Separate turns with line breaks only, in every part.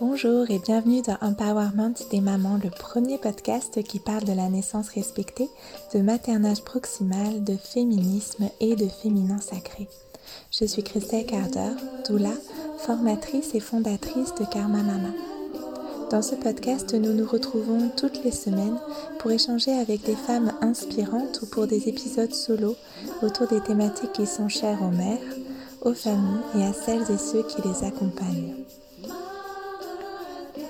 Bonjour et bienvenue dans Empowerment des mamans, le premier podcast qui parle de la naissance respectée, de maternage proximal, de féminisme et de féminin sacré. Je suis Christelle Carter, doula, formatrice et fondatrice de Karma Mama. Dans ce podcast, nous nous retrouvons toutes les semaines pour échanger avec des femmes inspirantes ou pour des épisodes solo autour des thématiques qui sont chères aux mères, aux familles et à celles et ceux qui les accompagnent.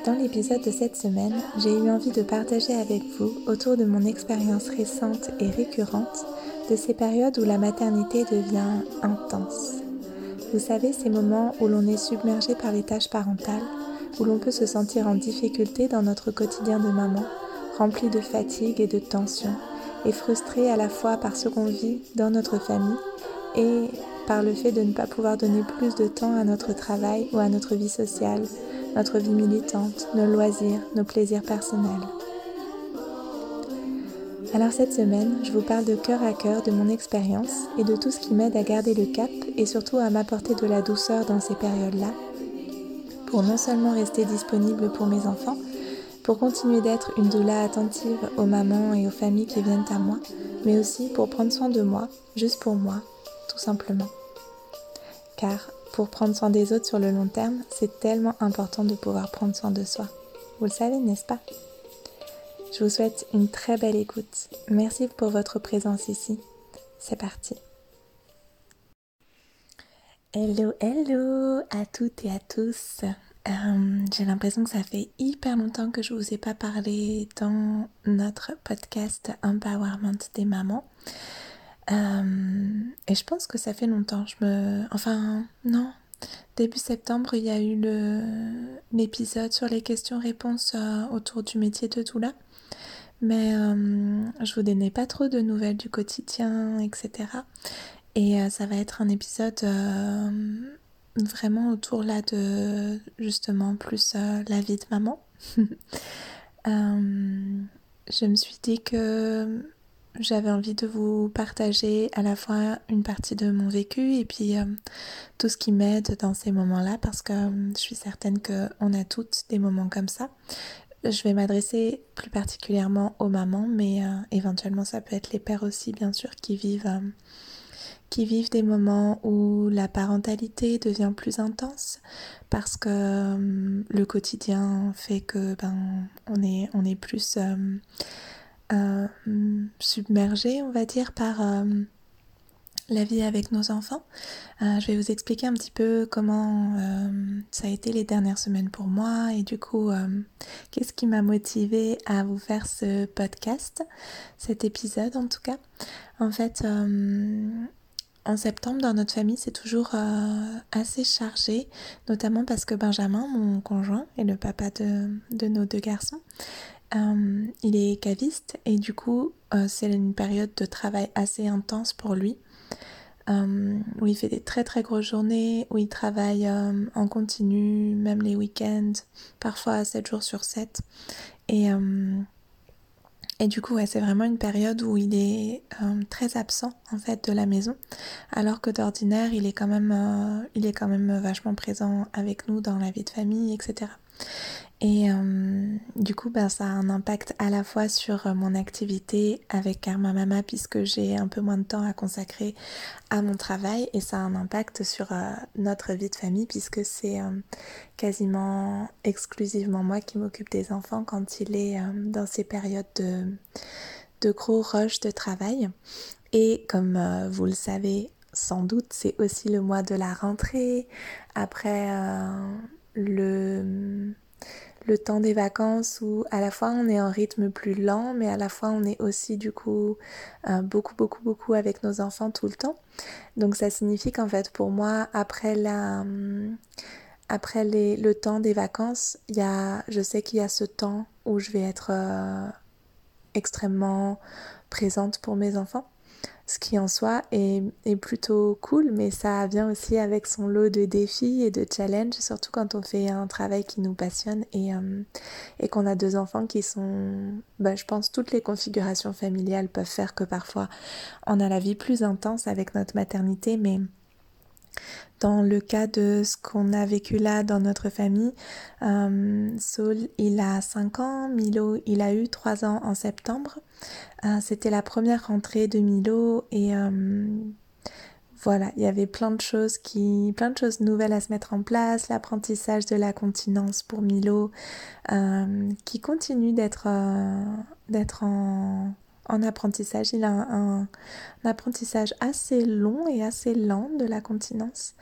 Dans l'épisode de cette semaine, j'ai eu envie de partager avec vous autour de mon expérience récente et récurrente de ces périodes où la maternité devient intense. Vous savez, ces moments où l'on est submergé par les tâches parentales, où l'on peut se sentir en difficulté dans notre quotidien de maman, rempli de fatigue et de tension, et frustré à la fois par ce qu'on vit dans notre famille et par le fait de ne pas pouvoir donner plus de temps à notre travail ou à notre vie sociale, notre vie militante, nos loisirs, nos plaisirs personnels. Alors cette semaine, je vous parle de cœur à cœur de mon expérience et de tout ce qui m'aide à garder le cap et surtout à m'apporter de la douceur dans ces périodes-là, pour non seulement rester disponible pour mes enfants, pour continuer d'être une doula attentive aux mamans et aux familles qui viennent à moi, mais aussi pour prendre soin de moi, juste pour moi, tout simplement. Car pour prendre soin des autres sur le long terme, c'est tellement important de pouvoir prendre soin de soi. Vous le savez, n'est-ce pas? Je vous souhaite une très belle écoute. Merci pour votre présence ici. C'est parti. Hello, hello à toutes et à tous. Euh, j'ai l'impression que ça fait hyper longtemps que je vous ai pas parlé dans notre podcast Empowerment des mamans. Euh, et je pense que ça fait longtemps. Je me, enfin non, début septembre, il y a eu l'épisode sur les questions-réponses euh, autour du métier de doula. Mais euh, je vous donnais pas trop de nouvelles du quotidien, etc. Et ça va être un épisode vraiment autour là de justement plus la vie de maman. je me suis dit que j'avais envie de vous partager à la fois une partie de mon vécu et puis euh, tout ce qui m'aide dans ces moments-là parce que euh, je suis certaine qu'on a toutes des moments comme ça. Je vais m'adresser plus particulièrement aux mamans, mais euh, éventuellement ça peut être les pères aussi, bien sûr, qui vivent, qui vivent des moments où la parentalité devient plus intense parce que le quotidien fait que ben on est on est plus euh, submergé, on va dire, par euh, la vie avec nos enfants. Euh, je vais vous expliquer un petit peu comment ça a été les dernières semaines pour moi et du coup, qu'est-ce qui m'a motivé à vous faire ce podcast, cet épisode en tout cas. En fait, en septembre, dans notre famille, c'est toujours assez chargé, notamment parce que Benjamin, mon conjoint, est le papa de, de nos deux garçons, euh, il est caviste et du coup euh, c'est une période de travail assez intense pour lui euh, où il fait des très très grosses journées, où il travaille en continu, même les week-ends, parfois 7 jours sur 7. Et, et du coup c'est vraiment une période où il est très absent en fait de la maison alors que d'ordinaire il est il est quand même vachement présent avec nous dans la vie de famille etc. Et euh, du coup, ben, ça a un impact à la fois sur euh, mon activité avec Karma Mama puisque j'ai un peu moins de temps à consacrer à mon travail et ça a un impact sur euh, notre vie de famille puisque c'est quasiment exclusivement moi qui m'occupe des enfants quand il est dans ces périodes de, de gros rush de travail. Et comme vous le savez sans doute, c'est aussi le mois de la rentrée après le le temps des vacances où à la fois on est en rythme plus lent, mais à la fois on est aussi du coup euh, beaucoup beaucoup beaucoup avec nos enfants tout le temps. Donc ça signifie qu'en fait pour moi après la hum, après les, le temps des vacances, il y a, je sais qu'il y a ce temps où je vais être euh, extrêmement présente pour mes enfants ce qui en soi est, plutôt cool, mais ça vient aussi avec son lot de défis et de challenges, surtout quand on fait un travail qui nous passionne et, euh, et qu'on a deux enfants qui sont, bah, je pense, toutes les configurations familiales peuvent faire que parfois on a la vie plus intense avec notre maternité, mais Dans le cas de ce qu'on a vécu là dans notre famille, euh, Saul, il a 5 ans, Milo, il a eu 3 ans en septembre. Euh, c'était la première rentrée de Milo et euh, voilà, il y avait plein de choses qui, plein de choses nouvelles à se mettre en place, l'apprentissage de la continence pour Milo, qui continue d'être d'être en en apprentissage. Il a un, apprentissage assez long et assez lent de la continence,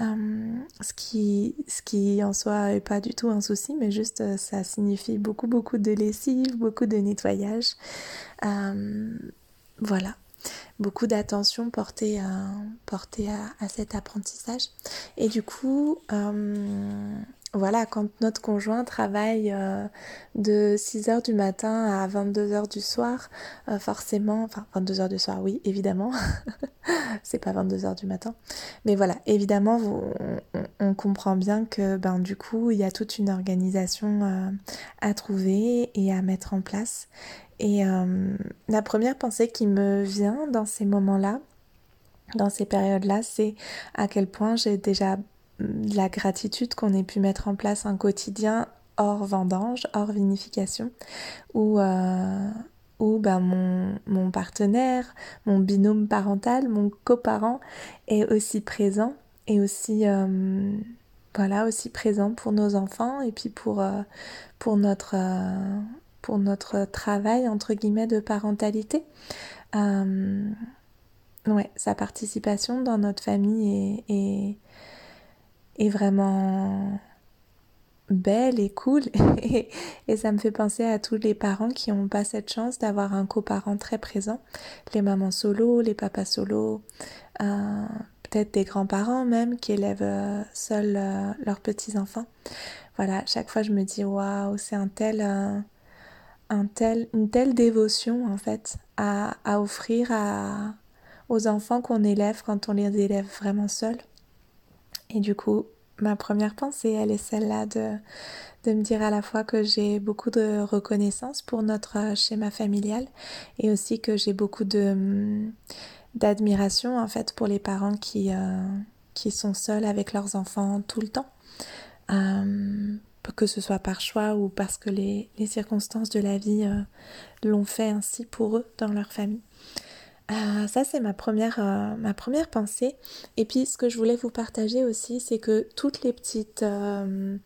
euh, ce, qui, ce qui en soi n'est pas du tout un souci, mais juste euh, ça signifie beaucoup, beaucoup de lessive, beaucoup de nettoyage. Euh, voilà beaucoup d'attention portée, à, portée à, cet apprentissage. Et du coup, voilà, quand notre conjoint travaille euh, de 6h du matin à 22h du soir, euh, forcément, enfin 22h du soir, oui, évidemment, c'est pas 22h du matin, mais voilà, évidemment, on, comprend bien que ben, du coup, il y a toute une organisation euh, à trouver et à mettre en place. Et la première pensée qui me vient dans ces moments-là, dans ces périodes-là, c'est à quel point j'ai déjà la gratitude qu'on ait pu mettre en place un quotidien hors vendange, hors vinification, où, euh, ben mon, mon, partenaire, mon binôme parental, mon coparent est aussi présent et aussi, euh, voilà, aussi présent pour nos enfants et puis pour, euh, pour, notre, euh, pour notre travail, entre guillemets, de parentalité. ouais, sa participation dans notre famille est vraiment belle et cool et, ça me fait penser à tous les parents qui n'ont pas cette chance d'avoir un coparent très présent, les mamans solo, les papas solo, euh, peut-être des grands-parents même qui élèvent euh, seuls euh, leurs petits-enfants. Voilà, chaque fois je me dis waouh, c'est un tel, un tel, une telle dévotion en fait à, à offrir à, aux enfants qu'on élève quand on les élève vraiment seuls. Et du coup, ma première pensée, elle est celle-là de, de me dire à la fois que j'ai beaucoup de reconnaissance pour notre euh, schéma familial et aussi que j'ai beaucoup hum, d'admiration en fait pour les parents qui, euh, qui sont seuls avec leurs enfants tout le temps. Hum, que ce soit par choix ou parce que les, les circonstances de la vie euh, l'ont fait ainsi pour eux dans leur famille. Euh, ça, c'est ma première, euh, ma première pensée. Et puis, ce que je voulais vous partager aussi, c'est que toutes les petites, euh,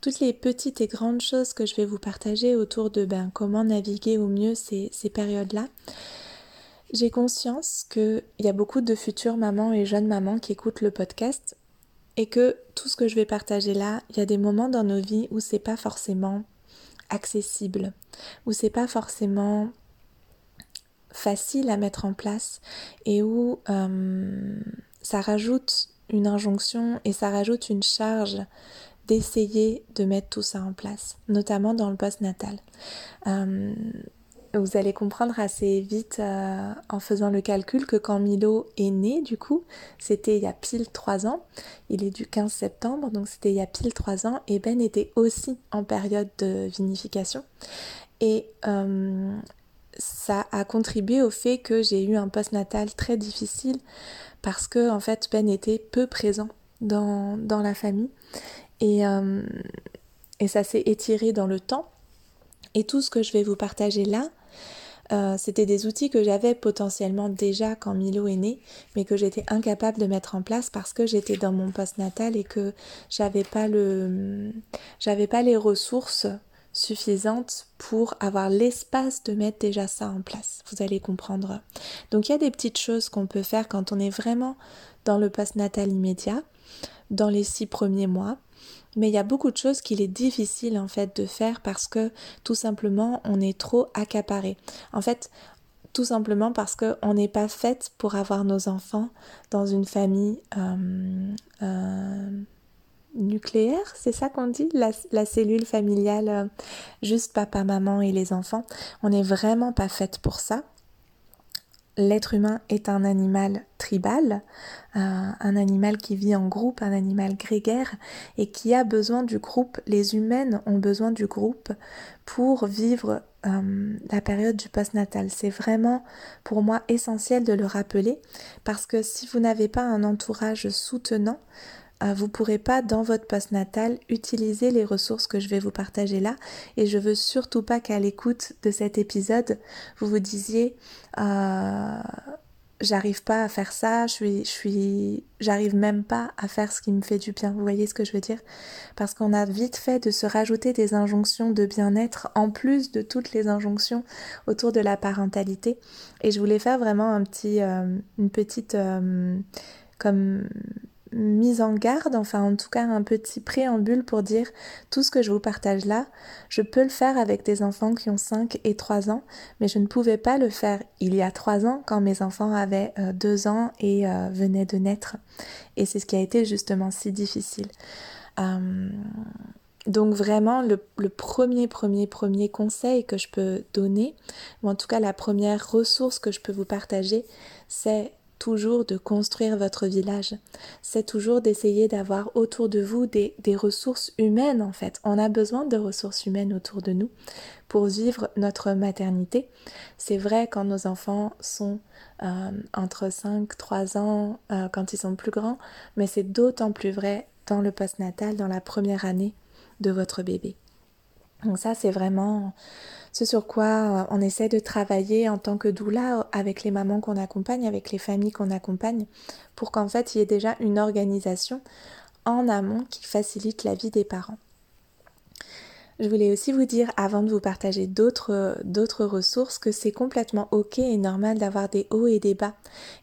toutes les petites et grandes choses que je vais vous partager autour de ben, comment naviguer au mieux ces, ces périodes-là, j'ai conscience qu'il y a beaucoup de futures mamans et jeunes mamans qui écoutent le podcast et que tout ce que je vais partager là, il y a des moments dans nos vies où c'est pas forcément accessible, où c'est pas forcément facile à mettre en place et où euh, ça rajoute une injonction et ça rajoute une charge d'essayer de mettre tout ça en place, notamment dans le post-natal. Euh, vous allez comprendre assez vite euh, en faisant le calcul que quand Milo est né, du coup, c'était il y a pile 3 ans, il est du 15 septembre, donc c'était il y a pile 3 ans, et Ben était aussi en période de vinification. Et ça a contribué au fait que j'ai eu un post-natal très difficile parce que en fait Ben était peu présent dans, la famille. Et, euh, et ça s'est étiré dans le temps. Et tout ce que je vais vous partager là euh, c'était des outils que j'avais potentiellement déjà quand Milo est né, mais que j'étais incapable de mettre en place parce que j'étais dans mon post-natal et que j'avais pas le, j'avais pas les ressources suffisante pour avoir l'espace de mettre déjà ça en place. Vous allez comprendre. Donc il y a des petites choses qu'on peut faire quand on est vraiment dans le post-natal immédiat, dans les six premiers mois. Mais il y a beaucoup de choses qu'il est difficile en fait de faire parce que tout simplement on est trop accaparé. En fait, tout simplement parce qu'on n'est pas faite pour avoir nos enfants dans une famille euh, euh, nucléaire, c'est ça qu'on dit, la, cellule familiale, euh, juste papa, maman et les enfants. On n'est vraiment pas faite pour ça. l'être humain est un animal tribal, euh, un animal qui vit en groupe, un animal grégaire et qui a besoin du groupe. Les humaines ont besoin du groupe pour vivre euh, la période du postnatal. C'est vraiment pour moi essentiel de le rappeler parce que si vous n'avez pas un entourage soutenant, vous ne pourrez pas dans votre postnatal utiliser les ressources que je vais vous partager là et je veux surtout pas qu'à l'écoute de cet épisode vous vous disiez euh, j'arrive pas à faire ça, je suis, j'arrive même pas à faire ce qui me fait du bien. Vous voyez ce que je veux dire? Parce qu'on a vite fait de se rajouter des injonctions de bien-être en plus de toutes les injonctions autour de la parentalité. Et je voulais faire vraiment un petit, euh, une petite, comme mise en garde, enfin en tout cas un petit préambule pour dire tout ce que je vous partage là, je peux le faire avec des enfants qui ont 5 et 3 ans, mais je ne pouvais pas le faire il y a 3 ans quand mes enfants avaient 2 euh, ans et euh, venaient de naître. Et c'est ce qui a été justement si difficile. Euh, donc vraiment le, le, premier, premier, premier conseil que je peux donner, ou en tout cas la première ressource que je peux vous partager, c'est toujours de construire votre village. C'est toujours d'essayer d'avoir autour de vous des, ressources humaines en fait. On a besoin de ressources humaines autour de nous pour vivre notre maternité. C'est vrai quand nos enfants sont euh, entre 5, 3 ans, euh, quand ils sont plus grands, mais c'est d'autant plus vrai dans le postnatal, dans la première année de votre bébé. Donc ça, c'est vraiment ce sur quoi euh, on essaie de travailler en tant que doula avec les mamans qu'on accompagne, avec les familles qu'on accompagne, pour qu'en fait il y ait déjà une organisation en amont qui facilite la vie des parents. Je voulais aussi vous dire, avant de vous partager d'autres, d'autres ressources, que c'est complètement ok et normal d'avoir des hauts et des bas,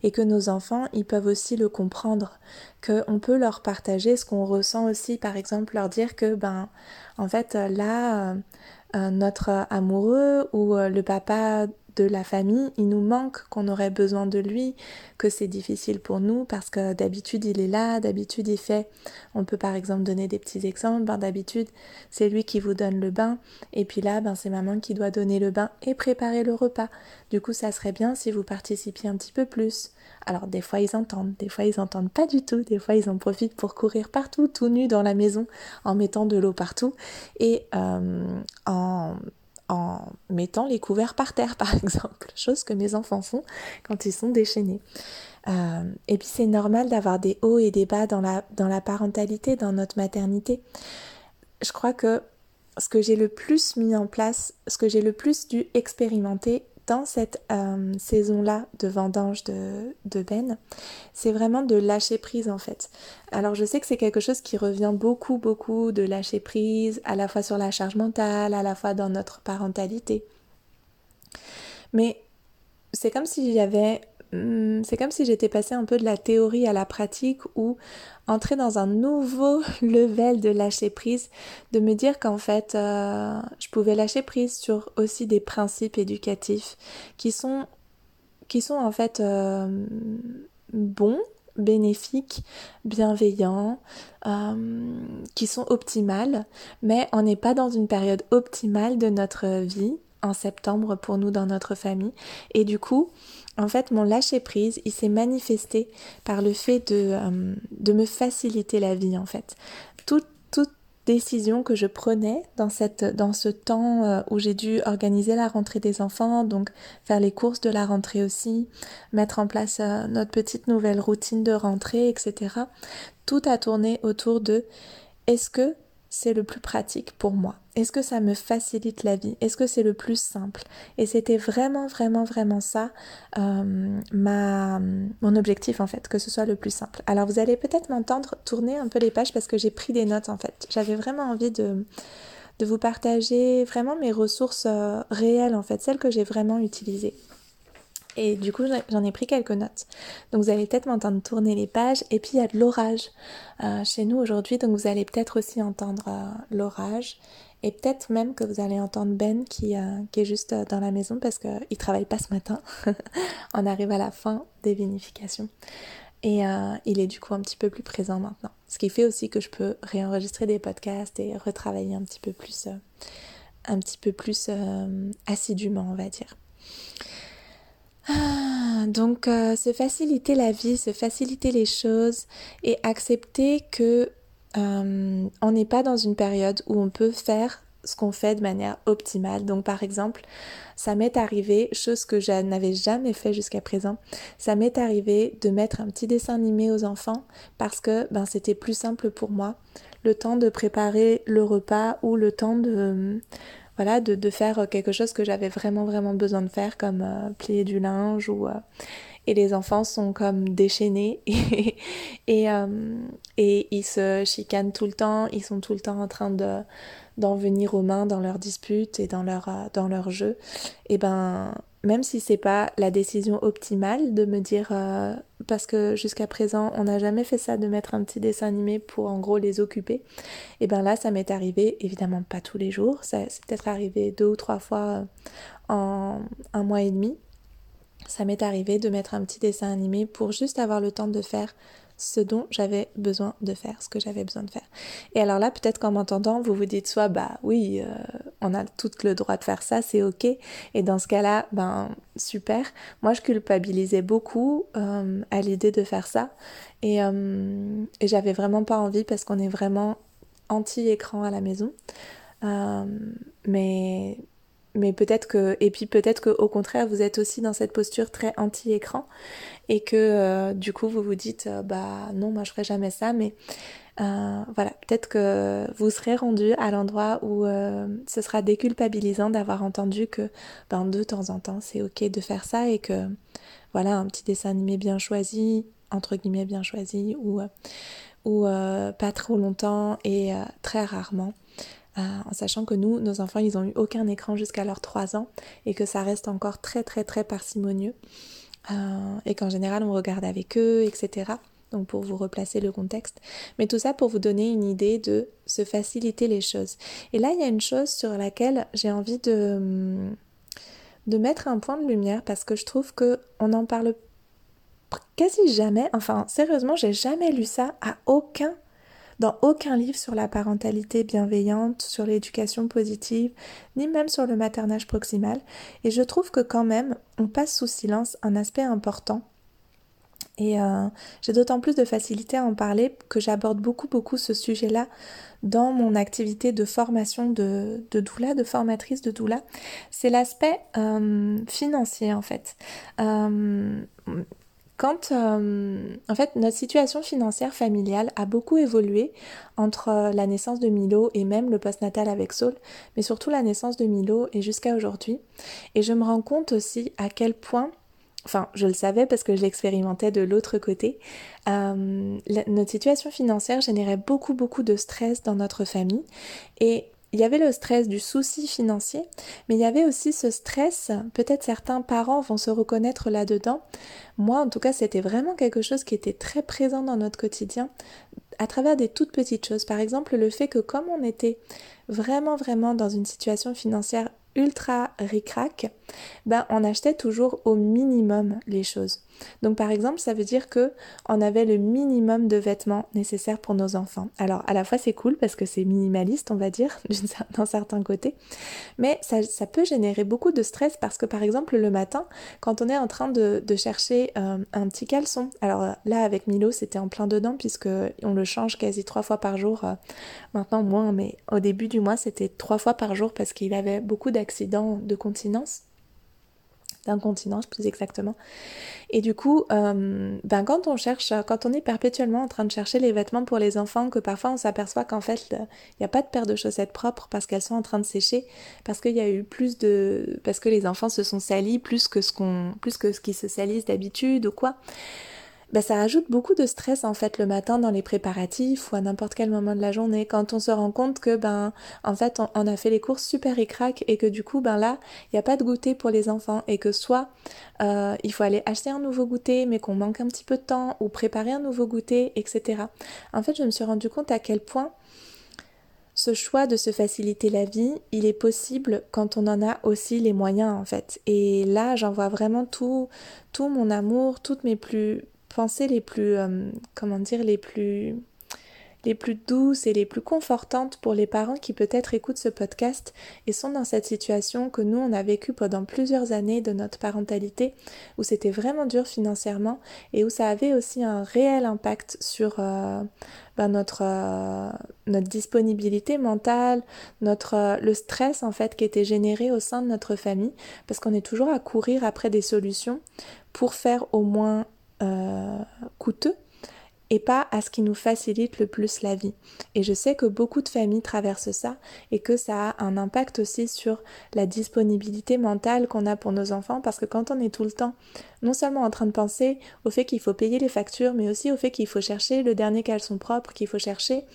et que nos enfants, ils peuvent aussi le comprendre, qu'on peut leur partager ce qu'on ressent aussi, par exemple leur dire que, ben, en fait, là, euh, notre amoureux ou euh, le papa la famille, il nous manque, qu'on aurait besoin de lui, que c'est difficile pour nous parce que d'habitude il est là, d'habitude il fait. On peut par exemple donner des petits exemples. Ben, d'habitude c'est lui qui vous donne le bain et puis là ben, c'est maman qui doit donner le bain et préparer le repas. Du coup ça serait bien si vous participiez un petit peu plus. Alors des fois ils entendent, des fois ils entendent pas du tout, des fois ils en profitent pour courir partout tout nus dans la maison en mettant de l'eau partout et euh, en en mettant les couverts par terre, par exemple, chose que mes enfants font quand ils sont déchaînés. Euh, et puis c'est normal d'avoir des hauts et des bas dans la, dans la parentalité, dans notre maternité. Je crois que ce que j'ai le plus mis en place, ce que j'ai le plus dû expérimenter dans cette euh, saison-là de vendange de, de Ben, c'est vraiment de lâcher prise en fait. Alors je sais que c'est quelque chose qui revient beaucoup, beaucoup de lâcher prise, à la fois sur la charge mentale, à la fois dans notre parentalité. Mais c'est comme si j'avais Hmm, c'est comme si j'étais passée un peu de la théorie à la pratique ou entrer dans un nouveau level de lâcher prise, de me dire qu'en fait euh, je pouvais lâcher prise sur aussi des principes éducatifs qui sont qui sont en fait euh, bons, bénéfiques, bienveillants, euh, qui sont optimales, mais on n'est pas dans une période optimale de notre vie en septembre pour nous dans notre famille et du coup en fait, mon lâcher-prise, il s'est manifesté par le fait de, euh, de, me faciliter la vie, en fait. Toute, toute décision que je prenais dans, cette, dans ce temps euh, où j'ai dû organiser la rentrée des enfants, donc faire les courses de la rentrée aussi, mettre en place euh, notre petite nouvelle routine de rentrée, etc. Tout a tourné autour de est-ce que c'est le plus pratique pour moi Est-ce que ça me facilite la vie? Est-ce que c'est le plus simple? Et c'était vraiment, vraiment, vraiment ça euh, ma, mon objectif en fait, que ce soit le plus simple. Alors vous allez peut-être m'entendre tourner un peu les pages parce que j'ai pris des notes en fait. J'avais vraiment envie de, de vous partager vraiment mes ressources euh, réelles en fait, celles que j'ai vraiment utilisées. Et du coup, j'en ai pris quelques notes. Donc vous allez peut-être m'entendre tourner les pages. Et puis il y a de l'orage euh, chez nous aujourd'hui. Donc vous allez peut-être aussi entendre euh, l'orage. Et peut-être même que vous allez entendre Ben qui, euh, est juste dans la maison parce qu'il ne travaille pas ce matin. On arrive à la fin des vinifications. Et il est du coup un petit peu plus présent maintenant. Ce qui fait aussi que je peux réenregistrer des podcasts et retravailler un petit peu plus, un petit peu plus assidûment, on va dire. Ah, Donc, euh, se faciliter la vie, se faciliter les choses et accepter que euh, on n'est pas dans une période où on peut faire ce qu'on fait de manière optimale. Donc par exemple, ça m'est arrivé, chose que je n'avais jamais fait jusqu'à présent, ça m'est arrivé de mettre un petit dessin animé aux enfants parce que ben, c'était plus simple pour moi, le temps de préparer le repas ou le temps de voilà de, faire quelque chose que j'avais vraiment vraiment besoin de faire comme euh, plier du linge ou euh, et les enfants sont comme déchaînés et, et, euh, et, ils se chicanent tout le temps, ils sont tout le temps en train de d'en venir aux mains dans leurs disputes et dans leur, euh, dans leur jeu, et ben même si c'est pas la décision optimale de me dire euh, parce que jusqu'à présent on n'a jamais fait ça de mettre un petit dessin animé pour en gros les occuper et ben là ça m'est arrivé évidemment pas tous les jours. Ça c'est peut-être arrivé deux ou trois fois en un mois et demi. Ça m'est arrivé de mettre un petit dessin animé pour juste avoir le temps de faire ce dont j'avais besoin de faire, ce que j'avais besoin de faire. Et alors là, peut-être qu'en m'entendant, vous vous dites soit, bah oui, euh, on a tout le droit de faire ça, c'est ok. Et dans ce cas-là, ben super. Moi, je culpabilisais beaucoup euh, à l'idée de faire ça. Et, euh, et j'avais vraiment pas envie parce qu'on est vraiment anti-écran à la maison. mais mais peut-être que et puis peut-être que au contraire vous êtes aussi dans cette posture très anti-écran et que euh, du coup vous vous dites euh, bah non moi je ferai jamais ça mais euh, voilà peut-être que vous serez rendu à l'endroit où ce sera déculpabilisant d'avoir entendu que ben, de temps en temps c'est ok de faire ça et que voilà un petit dessin animé bien choisi entre guillemets bien choisi ou ou pas trop longtemps et très rarement en sachant que nous, nos enfants, ils n'ont eu aucun écran jusqu'à leurs 3 ans et que ça reste encore très très très parcimonieux euh, et qu'en général on regarde avec eux, etc. Donc pour vous replacer le contexte. Mais tout ça pour vous donner une idée de se faciliter les choses. Et là, il y a une chose sur laquelle j'ai envie de, de mettre un point de lumière parce que je trouve que on en parle quasi jamais. Enfin, sérieusement, j'ai jamais lu ça à aucun dans aucun livre sur la parentalité bienveillante, sur l'éducation positive, ni même sur le maternage proximal. Et je trouve que quand même, on passe sous silence un aspect important. Et euh, j'ai d'autant plus de facilité à en parler que j'aborde beaucoup, beaucoup ce sujet-là dans mon activité de formation de, doula, de formatrice de doula. C'est l'aspect euh, financier en fait. Euh, quand euh, en fait notre situation financière familiale a beaucoup évolué entre euh, la naissance de Milo et même le postnatal avec Saul, mais surtout la naissance de Milo et jusqu'à aujourd'hui. Et je me rends compte aussi à quel point enfin je le savais parce que je l'expérimentais de l'autre côté, euh, notre situation financière générait beaucoup beaucoup de stress dans notre famille et il y avait le stress du souci financier, mais il y avait aussi ce stress, peut-être certains parents vont se reconnaître là-dedans. Moi, en tout cas, c'était vraiment quelque chose qui était très présent dans notre quotidien à travers des toutes petites choses. Par exemple, le fait que comme on était vraiment, vraiment dans une situation financière ultra ricrac, ben on achetait toujours au minimum les choses. Donc par exemple, ça veut dire que on avait le minimum de vêtements nécessaires pour nos enfants. Alors à la fois c'est cool parce que c'est minimaliste, on va dire, d'un certain côté, mais ça, peut générer beaucoup de stress parce que par exemple le matin, quand on est en train de, chercher euh, un petit caleçon, alors là avec Milo c'était en plein dedans puisque on le change quasi trois fois par jour, euh, maintenant moins, mais au début du mois c'était trois fois par jour parce qu'il avait beaucoup d'accidents de continence d'incontinence plus exactement. Et du coup, euh, ben quand on cherche, quand on est perpétuellement en train de chercher les vêtements pour les enfants, que parfois on s'aperçoit qu'en fait il n'y a pas de paire de chaussettes propres parce qu'elles sont en train de sécher, parce qu'il y a eu plus de, parce que les enfants se sont salis plus que ce qu'on, plus que ce qui se salissent d'habitude ou quoi. Bah, ça ajoute beaucoup de stress en fait le matin dans les préparatifs ou à n'importe quel moment de la journée quand on se rend compte que ben en fait on, a fait les courses super écrac et que du coup ben là il n'y a pas de goûter pour les enfants et que soit euh, il faut aller acheter un nouveau goûter mais qu'on manque un petit peu de temps ou préparer un nouveau goûter etc. En fait je me suis rendu compte à quel point ce choix de se faciliter la vie, il est possible quand on en a aussi les moyens en fait. Et là, j'envoie vraiment tout, tout mon amour, toutes mes plus pensées les plus, euh, comment dire, les plus les plus douces et les plus confortantes pour les parents qui peut-être écoutent ce podcast et sont dans cette situation que nous, on a vécu pendant plusieurs années de notre parentalité, où c'était vraiment dur financièrement et où ça avait aussi un réel impact sur euh, ben, notre, euh, notre disponibilité mentale, notre, le stress en fait qui était généré au sein de notre famille, parce qu'on est toujours à courir après des solutions pour faire au moins coûteux et pas à ce qui nous facilite le plus la vie. Et je sais que beaucoup de familles traversent ça et que ça a un impact aussi sur la disponibilité mentale qu'on a pour nos enfants parce que quand on est tout le temps non seulement en train de penser au fait qu'il faut payer les factures mais aussi au fait qu'il faut chercher le dernier caleçon propre, qu'il faut chercher,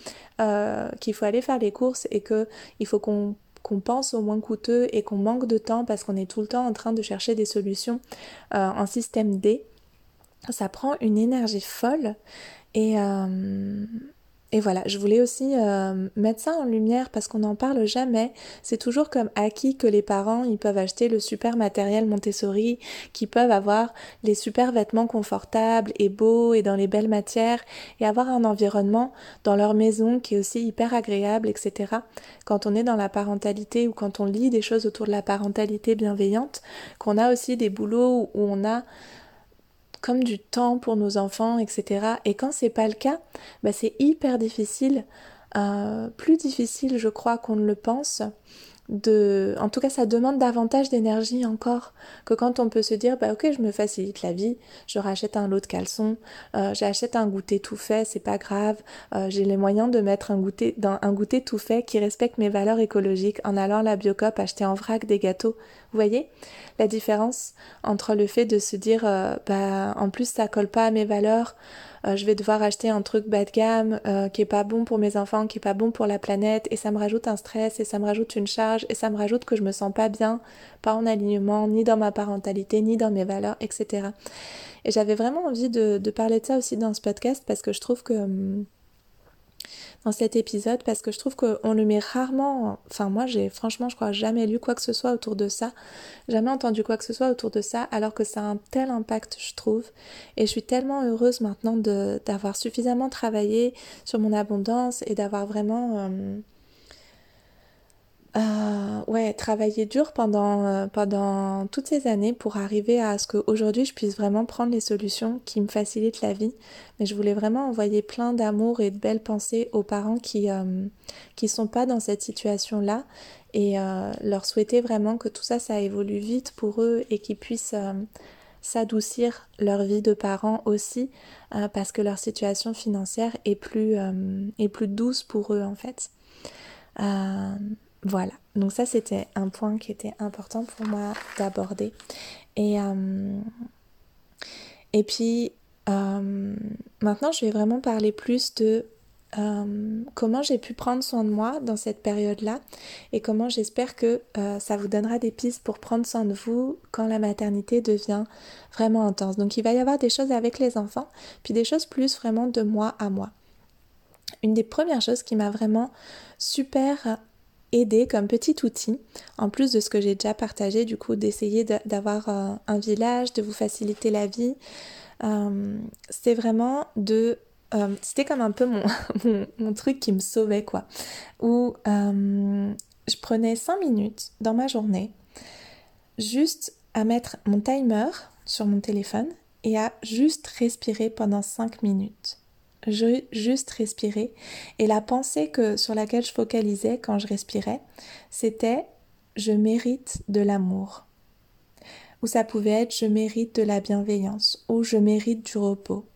euh, qu'il faut aller faire les courses et qu'il faut qu'on qu'on pense au moins coûteux et qu'on manque de temps parce qu'on est tout le temps en train de chercher des solutions euh, en système D, ça prend une énergie folle et, euh, et voilà, je voulais aussi euh, mettre ça en lumière parce qu'on n'en parle jamais. C'est toujours comme acquis que les parents, ils peuvent acheter le super matériel Montessori, qu'ils peuvent avoir les super vêtements confortables et beaux et dans les belles matières et avoir un environnement dans leur maison qui est aussi hyper agréable, etc. Quand on est dans la parentalité ou quand on lit des choses autour de la parentalité bienveillante, qu'on a aussi des boulots où on a comme du temps pour nos enfants, etc. Et quand c'est pas le cas, bah c'est hyper difficile, euh, plus difficile je crois qu'on ne le pense, de... En tout cas, ça demande davantage d'énergie encore que quand on peut se dire, bah ok, je me facilite la vie, je rachète un lot de caleçons, euh, j'achète un goûter tout fait, c'est pas grave, euh, j'ai les moyens de mettre un goûter, dans un goûter tout fait qui respecte mes valeurs écologiques en allant à la Biocop acheter en vrac des gâteaux. Vous voyez la différence entre le fait de se dire, euh, bah en plus ça colle pas à mes valeurs, euh, je vais devoir acheter un truc bas de gamme euh, qui est pas bon pour mes enfants, qui est pas bon pour la planète, et ça me rajoute un stress, et ça me rajoute une charge, et ça me rajoute que je me sens pas bien, pas en alignement, ni dans ma parentalité, ni dans mes valeurs, etc. Et j'avais vraiment envie de, parler de ça aussi dans ce podcast parce que je trouve que hum, dans cet épisode parce que je trouve qu'on le met rarement. Enfin, moi, j'ai franchement, je crois, jamais lu quoi que ce soit autour de ça, jamais entendu quoi que ce soit autour de ça, alors que ça a un tel impact, je trouve. Et je suis tellement heureuse maintenant d'avoir suffisamment travaillé sur mon abondance et d'avoir vraiment. Euh, euh, ouais, travailler dur pendant, euh, pendant toutes ces années pour arriver à ce qu'aujourd'hui je puisse vraiment prendre les solutions qui me facilitent la vie. Mais je voulais vraiment envoyer plein d'amour et de belles pensées aux parents qui euh, qui sont pas dans cette situation-là et euh, leur souhaiter vraiment que tout ça, ça évolue vite pour eux et qu'ils puissent s'adoucir leur vie de parents aussi parce que leur situation financière est plus, est plus douce pour eux en fait. Voilà, donc ça c'était un point qui était important pour moi d'aborder. Et, euh, et puis euh, maintenant je vais vraiment parler plus de euh, comment j'ai pu prendre soin de moi dans cette période-là et comment j'espère que ça vous donnera des pistes pour prendre soin de vous quand la maternité devient vraiment intense. Donc il va y avoir des choses avec les enfants, puis des choses plus vraiment de moi à moi. Une des premières choses qui m'a vraiment super aider comme petit outil, en plus de ce que j'ai déjà partagé, du coup d'essayer d'avoir euh, un village, de vous faciliter la vie. Euh, c'est vraiment de... Euh, c'était comme un peu mon, mon, truc qui me sauvait, quoi. Où je prenais 5 minutes dans ma journée, juste à mettre mon timer sur mon téléphone et à juste respirer pendant 5 minutes juste respirer. Et la pensée que, sur laquelle je focalisais quand je respirais, c'était je mérite de l'amour. Ou ça pouvait être je mérite de la bienveillance ou je mérite du repos.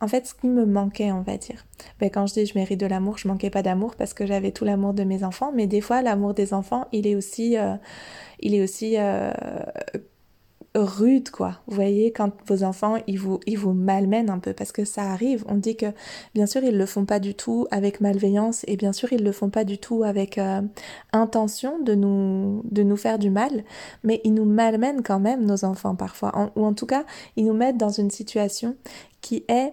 En fait, ce qui me manquait, on va dire. Ben, quand je dis je mérite de l'amour, je manquais pas d'amour parce que j'avais tout l'amour de mes enfants, mais des fois, l'amour des enfants, il est aussi, euh, il est aussi euh, rude, quoi. Vous voyez, quand vos enfants, ils vous, ils vous malmènent un peu, parce que ça arrive. On dit que, bien sûr, ils le font pas du tout avec malveillance, et bien sûr, ils le font pas du tout avec euh, intention de nous, de nous faire du mal, mais ils nous malmènent quand même, nos enfants, parfois. ou en tout cas, ils nous mettent dans une situation qui est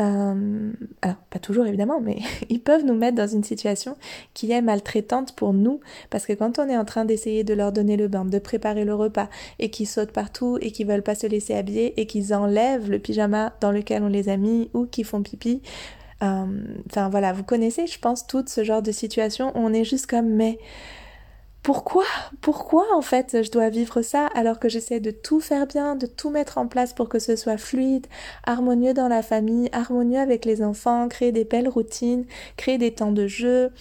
euh, alors, pas toujours évidemment, mais ils peuvent nous mettre dans une situation qui est maltraitante pour nous, parce que quand on est en train d'essayer de leur donner le bain, de préparer le repas, et qu'ils sautent partout, et qu'ils veulent pas se laisser habiller, et qu'ils enlèvent le pyjama dans lequel on les a mis, ou qu'ils font pipi, Enfin voilà, vous connaissez, je pense, tout ce genre de situation où on est juste comme mais pourquoi Pourquoi en fait je dois vivre ça alors que j'essaie de tout faire bien, de tout mettre en place pour que ce soit fluide, harmonieux dans la famille, harmonieux avec les enfants, créer des belles routines, créer des temps de jeu,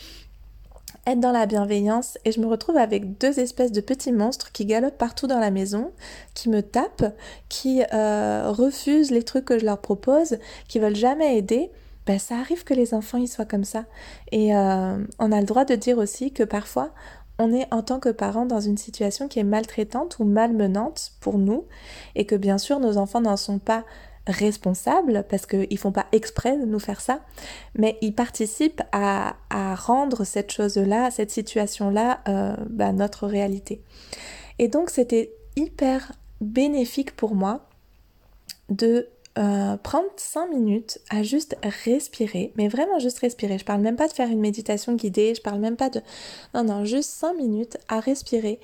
être dans la bienveillance et je me retrouve avec deux espèces de petits monstres qui galopent partout dans la maison, qui me tapent, qui euh, refusent les trucs que je leur propose, qui veulent jamais aider. Ben, ça arrive que les enfants ils soient comme ça. Et euh, on a le droit de dire aussi que parfois on est en tant que parent dans une situation qui est maltraitante ou malmenante pour nous et que bien sûr nos enfants n'en sont pas responsables parce qu'ils font pas exprès de nous faire ça, mais ils participent à, rendre cette chose-là, cette situation-là, euh, bah, notre réalité. Et donc c'était hyper bénéfique pour moi de euh, prendre 5 minutes à juste respirer, mais vraiment juste respirer. Je parle même pas de faire une méditation guidée, je parle même pas de... Non, non, juste 5 minutes à respirer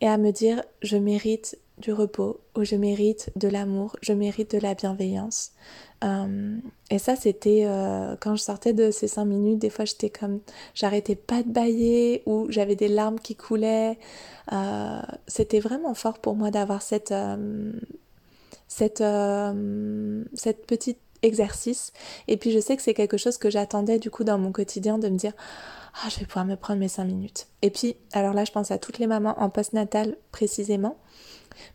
et à me dire je mérite du repos ou je mérite de l'amour, je mérite de la bienveillance. Euh, et ça, c'était euh, quand je sortais de ces 5 minutes, des fois j'étais comme, j'arrêtais pas de bailler ou j'avais des larmes qui coulaient. c'était vraiment fort pour moi d'avoir cette cette, euh, cette petite exercice. Et puis je sais que c'est quelque chose que j'attendais du coup dans mon quotidien de me dire ah je vais pouvoir me prendre mes 5 minutes. Et puis alors là je pense à toutes les mamans en post-natal précisément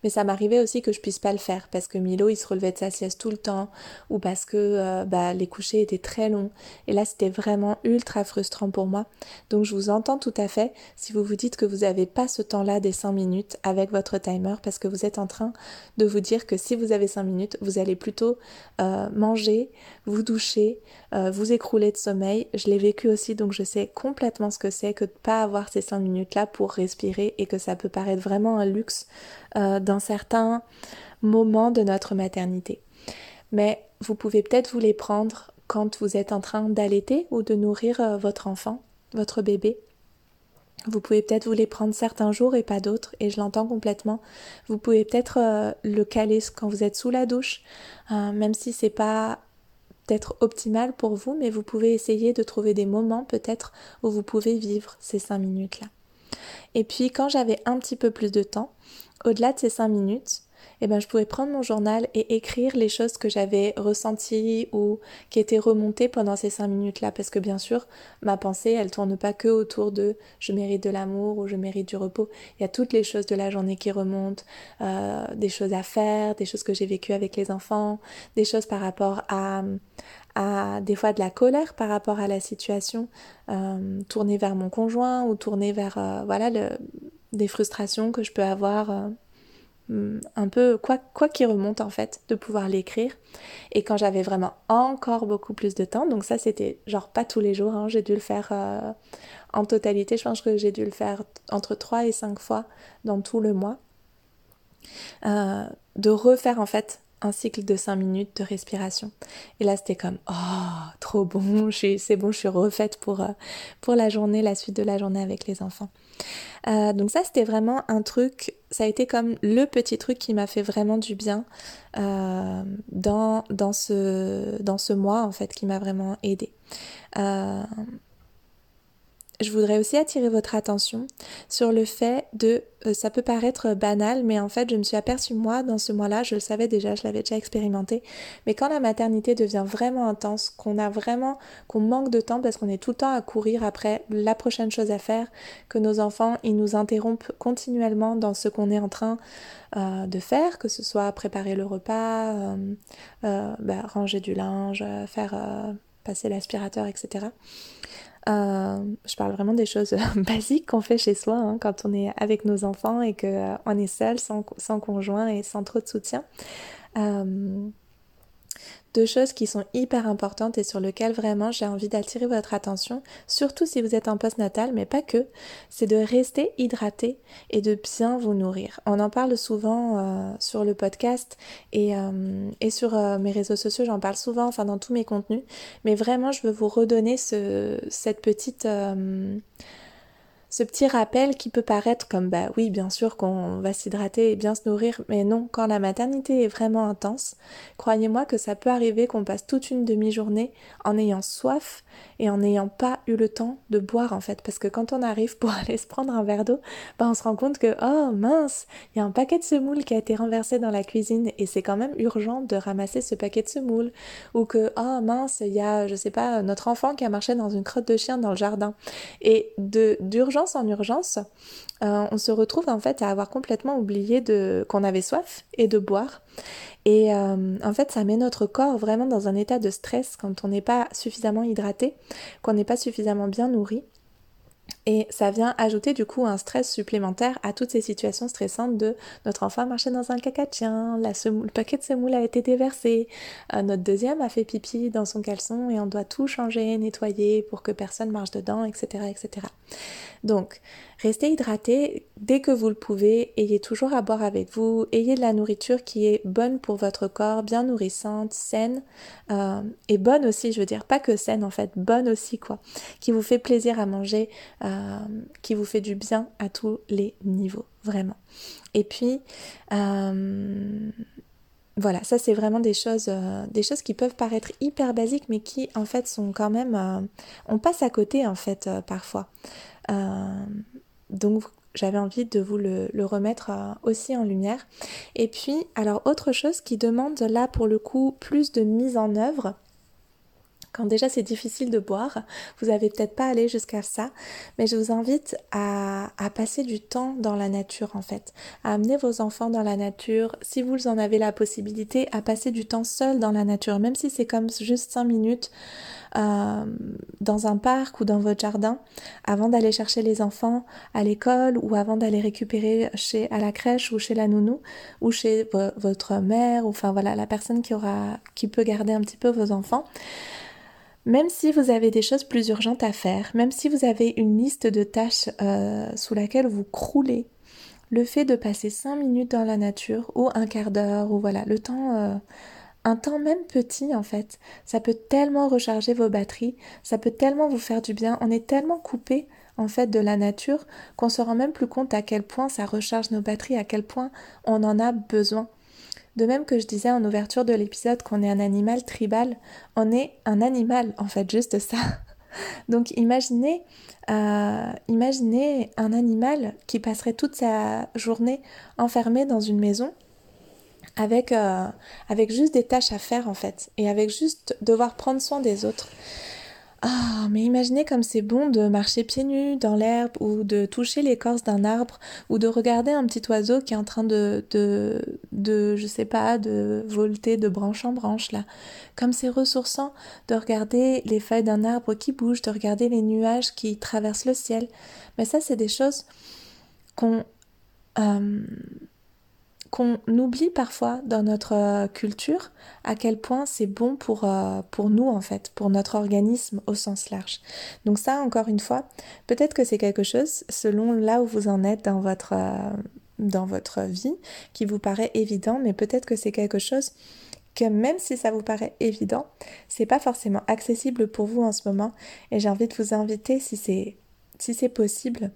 mais ça m'arrivait aussi que je puisse pas le faire parce que Milo il se relevait de sa sieste tout le temps ou parce que euh, bah, les couchers étaient très longs. Et là c'était vraiment ultra frustrant pour moi. Donc je vous entends tout à fait si vous vous dites que vous n'avez pas ce temps-là des 5 minutes avec votre timer parce que vous êtes en train de vous dire que si vous avez 5 minutes, vous allez plutôt euh, manger, vous doucher, euh, vous écrouler de sommeil. Je l'ai vécu aussi donc je sais complètement ce que c'est que de pas avoir ces 5 minutes-là pour respirer et que ça peut paraître vraiment un luxe euh, dans certains moments de notre maternité. Mais vous pouvez peut-être vous les prendre quand vous êtes en train d'allaiter ou de nourrir euh, votre enfant, votre bébé. Vous pouvez peut-être vous les prendre certains jours et pas d'autres, et je l'entends complètement. Vous pouvez peut-être euh, le caler quand vous êtes sous la douche, même si c'est pas peut-être optimal pour vous, mais vous pouvez essayer de trouver des moments peut-être où vous pouvez vivre ces cinq minutes-là. Et puis quand j'avais un petit peu plus de temps, au-delà de ces cinq minutes, eh ben, je pouvais prendre mon journal et écrire les choses que j'avais ressenties ou qui étaient remontées pendant ces cinq minutes-là. Parce que bien sûr, ma pensée, elle tourne pas que autour de je mérite de l'amour ou je mérite du repos. Il y a toutes les choses de la journée qui remontent, euh, des choses à faire, des choses que j'ai vécues avec les enfants, des choses par rapport à, à des fois de la colère par rapport à la situation, euh, tournée vers mon conjoint ou tournée vers euh, voilà le, des frustrations que je peux avoir, euh, mm, un peu quoi, quoi qui remonte en fait, de pouvoir l'écrire. Et quand j'avais vraiment encore beaucoup plus de temps, donc ça c'était genre pas tous les jours, hein, j'ai dû le faire euh, en totalité, je pense que j'ai dû le faire entre 3 et 5 fois dans tout le mois, euh, de refaire en fait un cycle de 5 minutes de respiration. Et là, c'était comme, oh, trop bon, c'est bon, je suis refaite pour, pour la journée, la suite de la journée avec les enfants. Euh, donc ça, c'était vraiment un truc, ça a été comme le petit truc qui m'a fait vraiment du bien euh, dans, ce, dans ce mois, en fait, qui m'a vraiment aidé je voudrais aussi attirer votre attention sur le fait de, euh, ça peut paraître banal, mais en fait je me suis aperçue moi dans ce mois-là, je le savais déjà, je l'avais déjà expérimenté, mais quand la maternité devient vraiment intense, qu'on a vraiment, qu'on manque de temps parce qu'on est tout le temps à courir après la prochaine chose à faire, que nos enfants ils nous interrompent continuellement dans ce qu'on est en train euh, de faire, que ce soit préparer le repas, euh, bah, ranger du linge, faire passer l'aspirateur, etc. Euh, je parle vraiment des choses basiques qu'on fait chez soi hein, quand on est avec nos enfants et qu'on euh, est seul, sans, sans, conjoint et sans trop de soutien. Euh, deux choses qui sont hyper importantes et sur lesquelles vraiment j'ai envie d'attirer votre attention, surtout si vous êtes en post-natal, mais pas que, c'est de rester hydraté et de bien vous nourrir. On en parle souvent euh, sur le podcast et, euh, et sur euh, mes réseaux sociaux, j'en parle souvent, enfin dans tous mes contenus, mais vraiment je veux vous redonner ce, cette petite ce petit rappel qui peut paraître comme bah oui bien sûr qu'on va s'hydrater et bien se nourrir mais non quand la maternité est vraiment intense croyez-moi que ça peut arriver qu'on passe toute une demi-journée en ayant soif et en n'ayant pas eu le temps de boire en fait. Parce que quand on arrive pour aller se prendre un verre d'eau bah on se rend compte que oh mince il y a un paquet de semoule qui a été renversé dans la cuisine et c'est quand même urgent de ramasser ce paquet de semoule. Ou que oh mince il y a je sais pas notre enfant qui a marché dans une crotte de chien dans le jardin. Et de d'urgence en urgence, euh, on se retrouve en fait à avoir complètement oublié de qu'on avait soif et de boire. Et euh, en fait, ça met notre corps vraiment dans un état de stress quand on n'est pas suffisamment hydraté, qu'on n'est pas suffisamment bien nourri. Et ça vient ajouter du coup un stress supplémentaire à toutes ces situations stressantes de notre enfant a marché dans un caca la le paquet de semoule a été déversé, euh, notre deuxième a fait pipi dans son caleçon et on doit tout changer, nettoyer pour que personne marche dedans, etc. etc. Donc, restez hydraté dès que vous le pouvez, ayez toujours à boire avec vous, ayez de la nourriture qui est bonne pour votre corps, bien nourrissante, saine, euh, et bonne aussi, je veux dire, pas que saine en fait, bonne aussi quoi, qui vous fait plaisir à manger, euh, qui vous fait du bien à tous les niveaux, vraiment. Et puis, euh, voilà, ça c'est vraiment des choses, des choses qui peuvent paraître hyper basiques, mais qui en fait sont quand même, on passe à côté en fait parfois. Donc j'avais envie de vous le, remettre euh, aussi en lumière. Et puis, alors autre chose qui demande là pour le coup plus de mise en œuvre, quand déjà c'est difficile de boire, vous n'avez peut-être pas allé jusqu'à ça, mais je vous invite à, passer du temps dans la nature en fait, à amener vos enfants dans la nature, si vous en avez la possibilité, à passer du temps seul dans la nature, même si c'est comme juste 5 minutes euh, dans un parc ou dans votre jardin, avant d'aller chercher les enfants à l'école ou avant d'aller récupérer chez, à la crèche ou chez la nounou ou chez votre mère, ou enfin voilà, la personne qui, aura, qui peut garder un petit peu vos enfants. Même si vous avez des choses plus urgentes à faire, même si vous avez une liste de tâches euh, sous laquelle vous croulez, le fait de passer 5 minutes dans la nature ou un quart d'heure ou voilà, le temps, euh, un temps même petit en fait, ça peut tellement recharger vos batteries, ça peut tellement vous faire du bien, on est tellement coupé en fait de la nature qu'on se rend même plus compte à quel point ça recharge nos batteries, à quel point on en a besoin. De même que je disais en ouverture de l'épisode qu'on est un animal tribal, on est un animal en fait, juste ça. Donc imaginez, euh, imaginez un animal qui passerait toute sa journée enfermé dans une maison avec, euh, avec juste des tâches à faire en fait et avec juste devoir prendre soin des autres. Ah, mais imaginez comme c'est bon de marcher pieds nus dans l'herbe ou de toucher l'écorce d'un arbre ou de regarder un petit oiseau qui est en train de, de, de, je sais pas, de volter de branche en branche là. Comme c'est ressourçant de regarder les feuilles d'un arbre qui bougent, de regarder les nuages qui traversent le ciel. Mais ça, c'est des choses qu'on... Euh, qu'on oublie parfois dans notre euh, culture à quel point c'est bon pour, euh, pour nous en fait, pour notre organisme au sens large. Donc ça, encore une fois, peut-être que c'est quelque chose, selon là où vous en êtes dans votre, euh, dans votre vie, qui vous paraît évident, mais peut-être que c'est quelque chose que même si ça vous paraît évident, c'est pas forcément accessible pour vous en ce moment. Et j'ai envie de vous inviter, si c'est si c'est possible,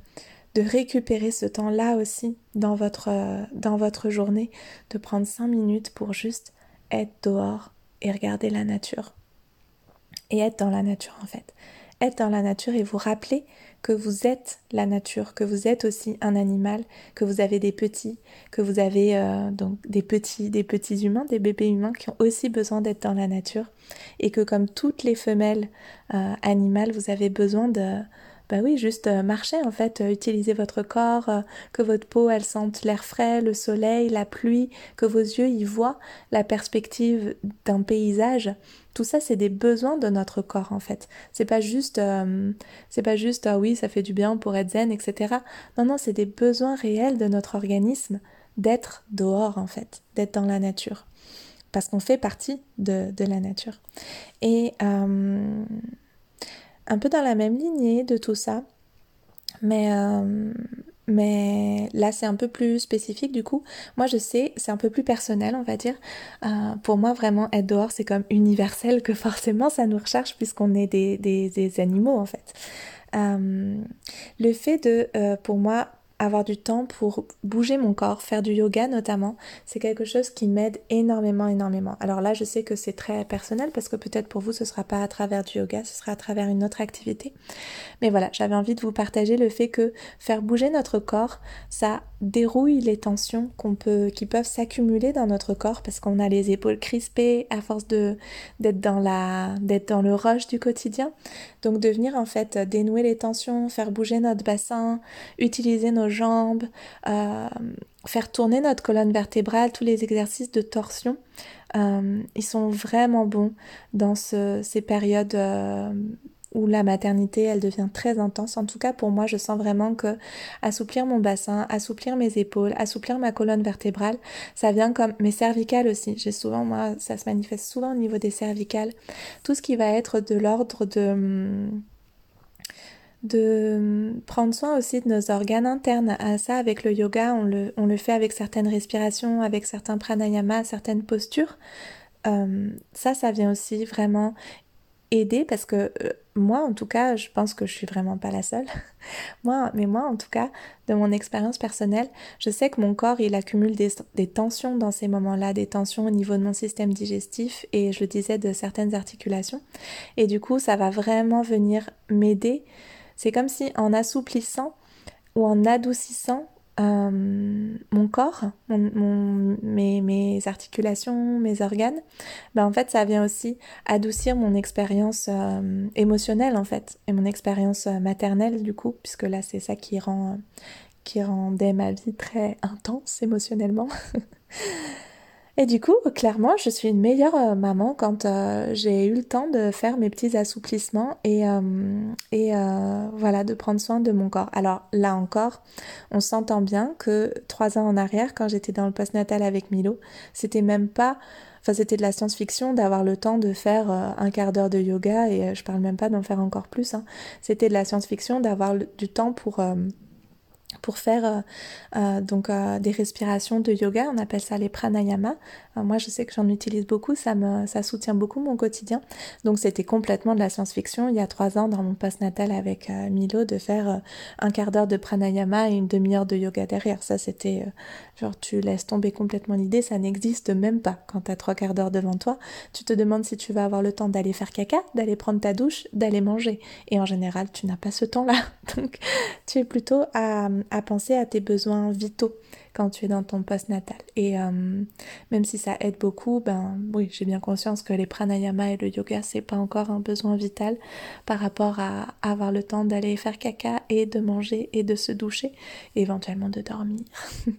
de récupérer ce temps-là aussi dans votre, euh, dans votre journée, de prendre 5 minutes pour juste être dehors et regarder la nature. Et être dans la nature en fait. Être dans la nature et vous rappeler que vous êtes la nature, que vous êtes aussi un animal, que vous avez des petits, que vous avez euh, donc des petits, des petits humains, des bébés humains qui ont aussi besoin d'être dans la nature et que comme toutes les femelles euh, animales, vous avez besoin de, bah oui, juste euh, marcher en fait, euh, utiliser votre corps, euh, que votre peau elle sente l'air frais, le soleil, la pluie, que vos yeux y voient la perspective d'un paysage. Tout ça, c'est des besoins de notre corps en fait. C'est pas juste, c'est pas juste ah oui, ça fait du bien pour être zen, etc. Non, non, c'est des besoins réels de notre organisme d'être dehors en fait, d'être dans la nature, parce qu'on fait partie de, de, la nature. Et un peu dans la même lignée de tout ça. Mais, euh, mais là, c'est un peu plus spécifique du coup. Moi, je sais, c'est un peu plus personnel, on va dire. Euh, pour moi, vraiment, être dehors, c'est comme universel que forcément, ça nous recharge puisqu'on est des, des, des, animaux, en fait. le fait de, pour moi, avoir du temps pour bouger mon corps, faire du yoga notamment, c'est quelque chose qui m'aide énormément, énormément. Alors là, je sais que c'est très personnel parce que peut-être pour vous, ce ne sera pas à travers du yoga, ce sera à travers une autre activité. Mais voilà, j'avais envie de vous partager le fait que faire bouger notre corps, ça dérouille les tensions peut, qui peuvent s'accumuler dans notre corps parce qu'on a les épaules crispées à force d'être dans la, dans le rush du quotidien. Donc de venir en fait dénouer les tensions, faire bouger notre bassin, utiliser nos jambes, euh, faire tourner notre colonne vertébrale, tous les exercices de torsion, euh, ils sont vraiment bons dans ces périodes euh, où la maternité elle devient très intense. En tout cas pour moi, je sens vraiment que assouplir mon bassin, assouplir mes épaules, assouplir ma colonne vertébrale, ça vient comme mes cervicales aussi. J'ai souvent moi, ça se manifeste souvent au niveau des cervicales. Tout ce qui va être de l'ordre de de prendre soin aussi de nos organes internes. À ça, avec le yoga, on le, on le fait avec certaines respirations, avec certains pranayamas, certaines postures. Euh, ça, ça vient aussi vraiment aider parce que euh, moi, en tout cas, je pense que je suis vraiment pas la seule. moi, mais moi, en tout cas, de mon expérience personnelle, je sais que mon corps, il accumule des, des tensions dans ces moments-là, des tensions au niveau de mon système digestif et je le disais de certaines articulations. Et du coup, ça va vraiment venir m'aider c'est comme si en assouplissant ou en adoucissant euh, mon corps, mes, articulations, mes organes, ben en fait ça vient aussi adoucir mon expérience euh, émotionnelle en fait et mon expérience euh, maternelle du coup puisque là c'est ça qui rend qui rendait ma vie très intense émotionnellement. Et du coup, clairement, je suis une meilleure euh, maman quand euh, j'ai eu le temps de faire mes petits assouplissements et, euh, voilà, de prendre soin de mon corps. Alors là encore, on s'entend bien que trois ans en arrière, quand j'étais dans le postnatal avec Milo, c'était même pas... Enfin, c'était de la science-fiction d'avoir le temps de faire un quart d'heure de yoga et je parle même pas d'en faire encore plus. Hein. C'était de la science-fiction d'avoir du temps pour pour faire euh, euh, donc euh, des respirations de yoga, on appelle ça les pranayama. Moi, je sais que j'en utilise beaucoup, ça me ça soutient beaucoup mon quotidien. Donc, c'était complètement de la science-fiction il y a trois ans dans mon post natal avec Milo de faire un quart d'heure de pranayama et une demi-heure de yoga derrière. Ça, c'était genre tu laisses tomber complètement l'idée, ça n'existe même pas. Quand tu as trois quarts d'heure devant toi, tu te demandes si tu vas avoir le temps d'aller faire caca, d'aller prendre ta douche, d'aller manger. Et en général, tu n'as pas ce temps-là. Donc, tu es plutôt à à penser à tes besoins vitaux quand tu es dans ton post-natal. Et euh, même si ça aide beaucoup, ben oui, j'ai bien conscience que les pranayama et le yoga, c'est pas encore un besoin vital par rapport à avoir le temps d'aller faire caca et de manger et de se doucher, et éventuellement de dormir.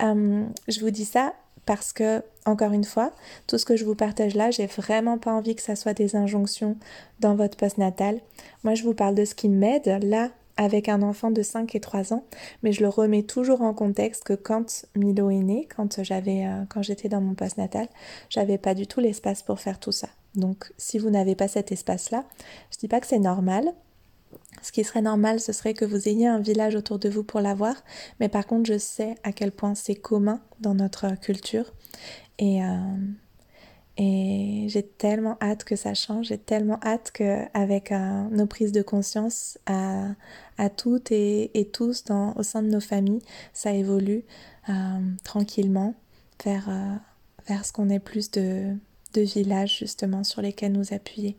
Euh, je vous dis ça parce que, encore une fois, tout ce que je vous partage là, j'ai vraiment pas envie que ça soit des injonctions dans votre post-natal. Moi, je vous parle de ce qui m'aide là avec un enfant de 5 et 3 ans, mais je le remets toujours en contexte que quand Milo est né, quand j'avais euh, quand j'étais dans mon postnatal, j'avais pas du tout l'espace pour faire tout ça. Donc si vous n'avez pas cet espace-là, je dis pas que c'est normal. Ce qui serait normal, ce serait que vous ayez un village autour de vous pour l'avoir, mais par contre, je sais à quel point c'est commun dans notre culture et euh, et j'ai tellement hâte que ça change, j'ai tellement hâte qu'avec euh, nos prises de conscience à, toutes et, tous dans, au sein de nos familles, ça évolue euh, tranquillement vers, euh, vers ce qu'on est plus de, de villages justement sur lesquels nous appuyer.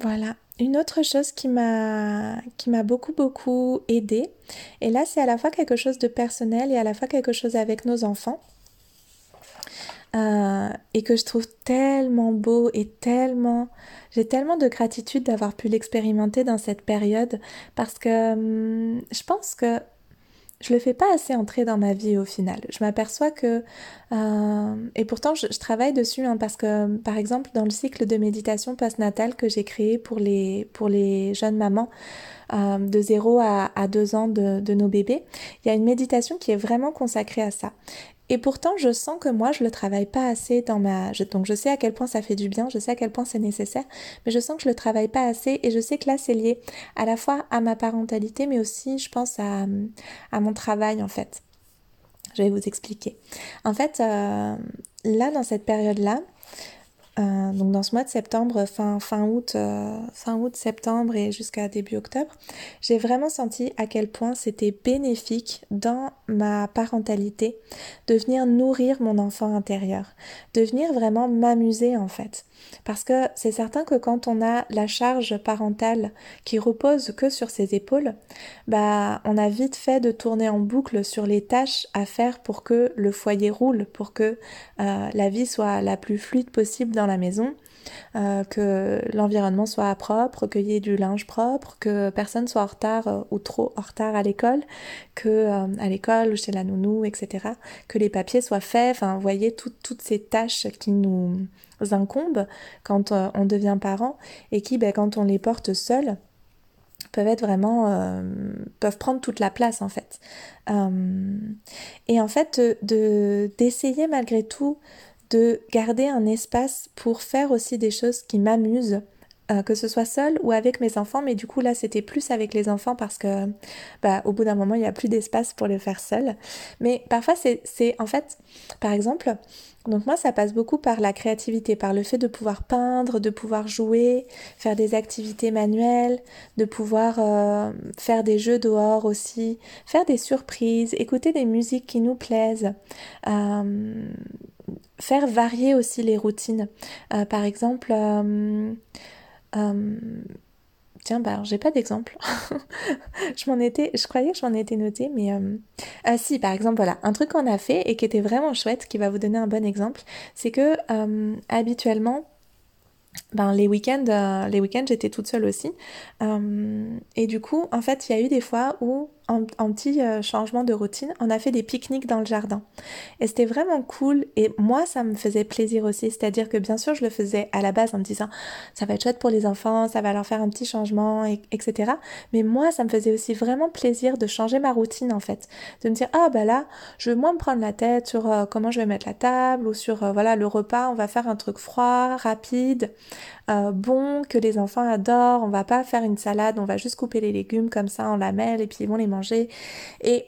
voilà. Une autre chose qui m'a qui m'a beaucoup beaucoup aidé et là c'est à la fois quelque chose de personnel et à la fois quelque chose avec nos enfants euh, et que je trouve tellement beau et tellement... J'ai tellement de gratitude d'avoir pu l'expérimenter dans cette période parce que hum, je pense que je le fais pas assez entrer dans ma vie au final. Je m'aperçois que euh, et pourtant je, travaille dessus hein, parce que par exemple dans le cycle de méditation postnatale que j'ai créé pour les jeunes mamans euh, de 0 à, à 2 ans de nos bébés, il y a une méditation qui est vraiment consacrée à ça. Et pourtant, je sens que moi, je le travaille pas assez dans ma... Donc, je sais à quel point ça fait du bien, je sais à quel point c'est nécessaire, mais je sens que je le travaille pas assez et je sais que là, c'est lié à la fois à ma parentalité, mais aussi, je pense, à, à mon travail, en fait. Je vais vous expliquer. En fait, euh, là, dans cette période-là, euh, donc dans ce mois de septembre, fin, fin août, euh, fin août, septembre et jusqu'à début octobre, j'ai vraiment senti à quel point c'était bénéfique dans ma parentalité de venir nourrir mon enfant intérieur, de venir vraiment m'amuser en fait. Parce que c'est certain que quand on a la charge parentale qui repose que sur ses épaules, bah on a vite fait de tourner en boucle sur les tâches à faire pour que le foyer roule, pour que euh, la vie soit la plus fluide possible dans la maison. Euh, que l'environnement soit propre, qu'il y ait du linge propre, que personne soit en retard euh, ou trop en retard à l'école, que à l'école ou chez la nounou, etc. Que les papiers soient faits. Enfin, vous voyez toutes ces tâches qui nous incombent quand euh, on devient parent et qui, ben, quand on les porte seuls, peuvent être vraiment euh, peuvent prendre toute la place en fait. Euh, et en fait de d'essayer malgré tout de garder un espace pour faire aussi des choses qui m'amusent que ce soit seul ou avec mes enfants, mais du coup là c'était plus avec les enfants parce que bah, au bout d'un moment il n'y a plus d'espace pour le faire seul. Mais parfois c'est en fait, par exemple, donc moi, ça passe beaucoup par la créativité, par le fait de pouvoir peindre, de pouvoir jouer, faire des activités manuelles, de pouvoir euh, faire des jeux dehors aussi, faire des surprises, écouter des musiques qui nous plaisent, euh, faire varier aussi les routines. Euh, par exemple, Tiens, bah, j'ai pas d'exemple. je m'en étais, je croyais que je m'en étais noté, mais euh... ah si, par exemple, voilà, un truc qu'on a fait et qui était vraiment chouette, qui va vous donner un bon exemple, c'est que euh, habituellement, ben, les week-ends, euh, les week-ends, j'étais toute seule aussi, euh, et du coup, en fait, il y a eu des fois où petit euh, changement de routine, on a fait des pique-niques dans le jardin. Et c'était vraiment cool. Et moi, ça me faisait plaisir aussi. C'est-à-dire que bien sûr, je le faisais à la base en me disant, ça va être chouette pour les enfants, ça va leur faire un petit changement, etc. Mais moi, ça me faisait aussi vraiment plaisir de changer ma routine, en fait. De me dire, ah bah là, je veux moins me prendre la tête sur euh, comment je vais mettre la table ou sur, euh, voilà, le repas. On va faire un truc froid, rapide. Bon, que les enfants adorent. On va pas faire une salade, on va juste couper les légumes comme ça en lamelles et puis ils vont les manger. Et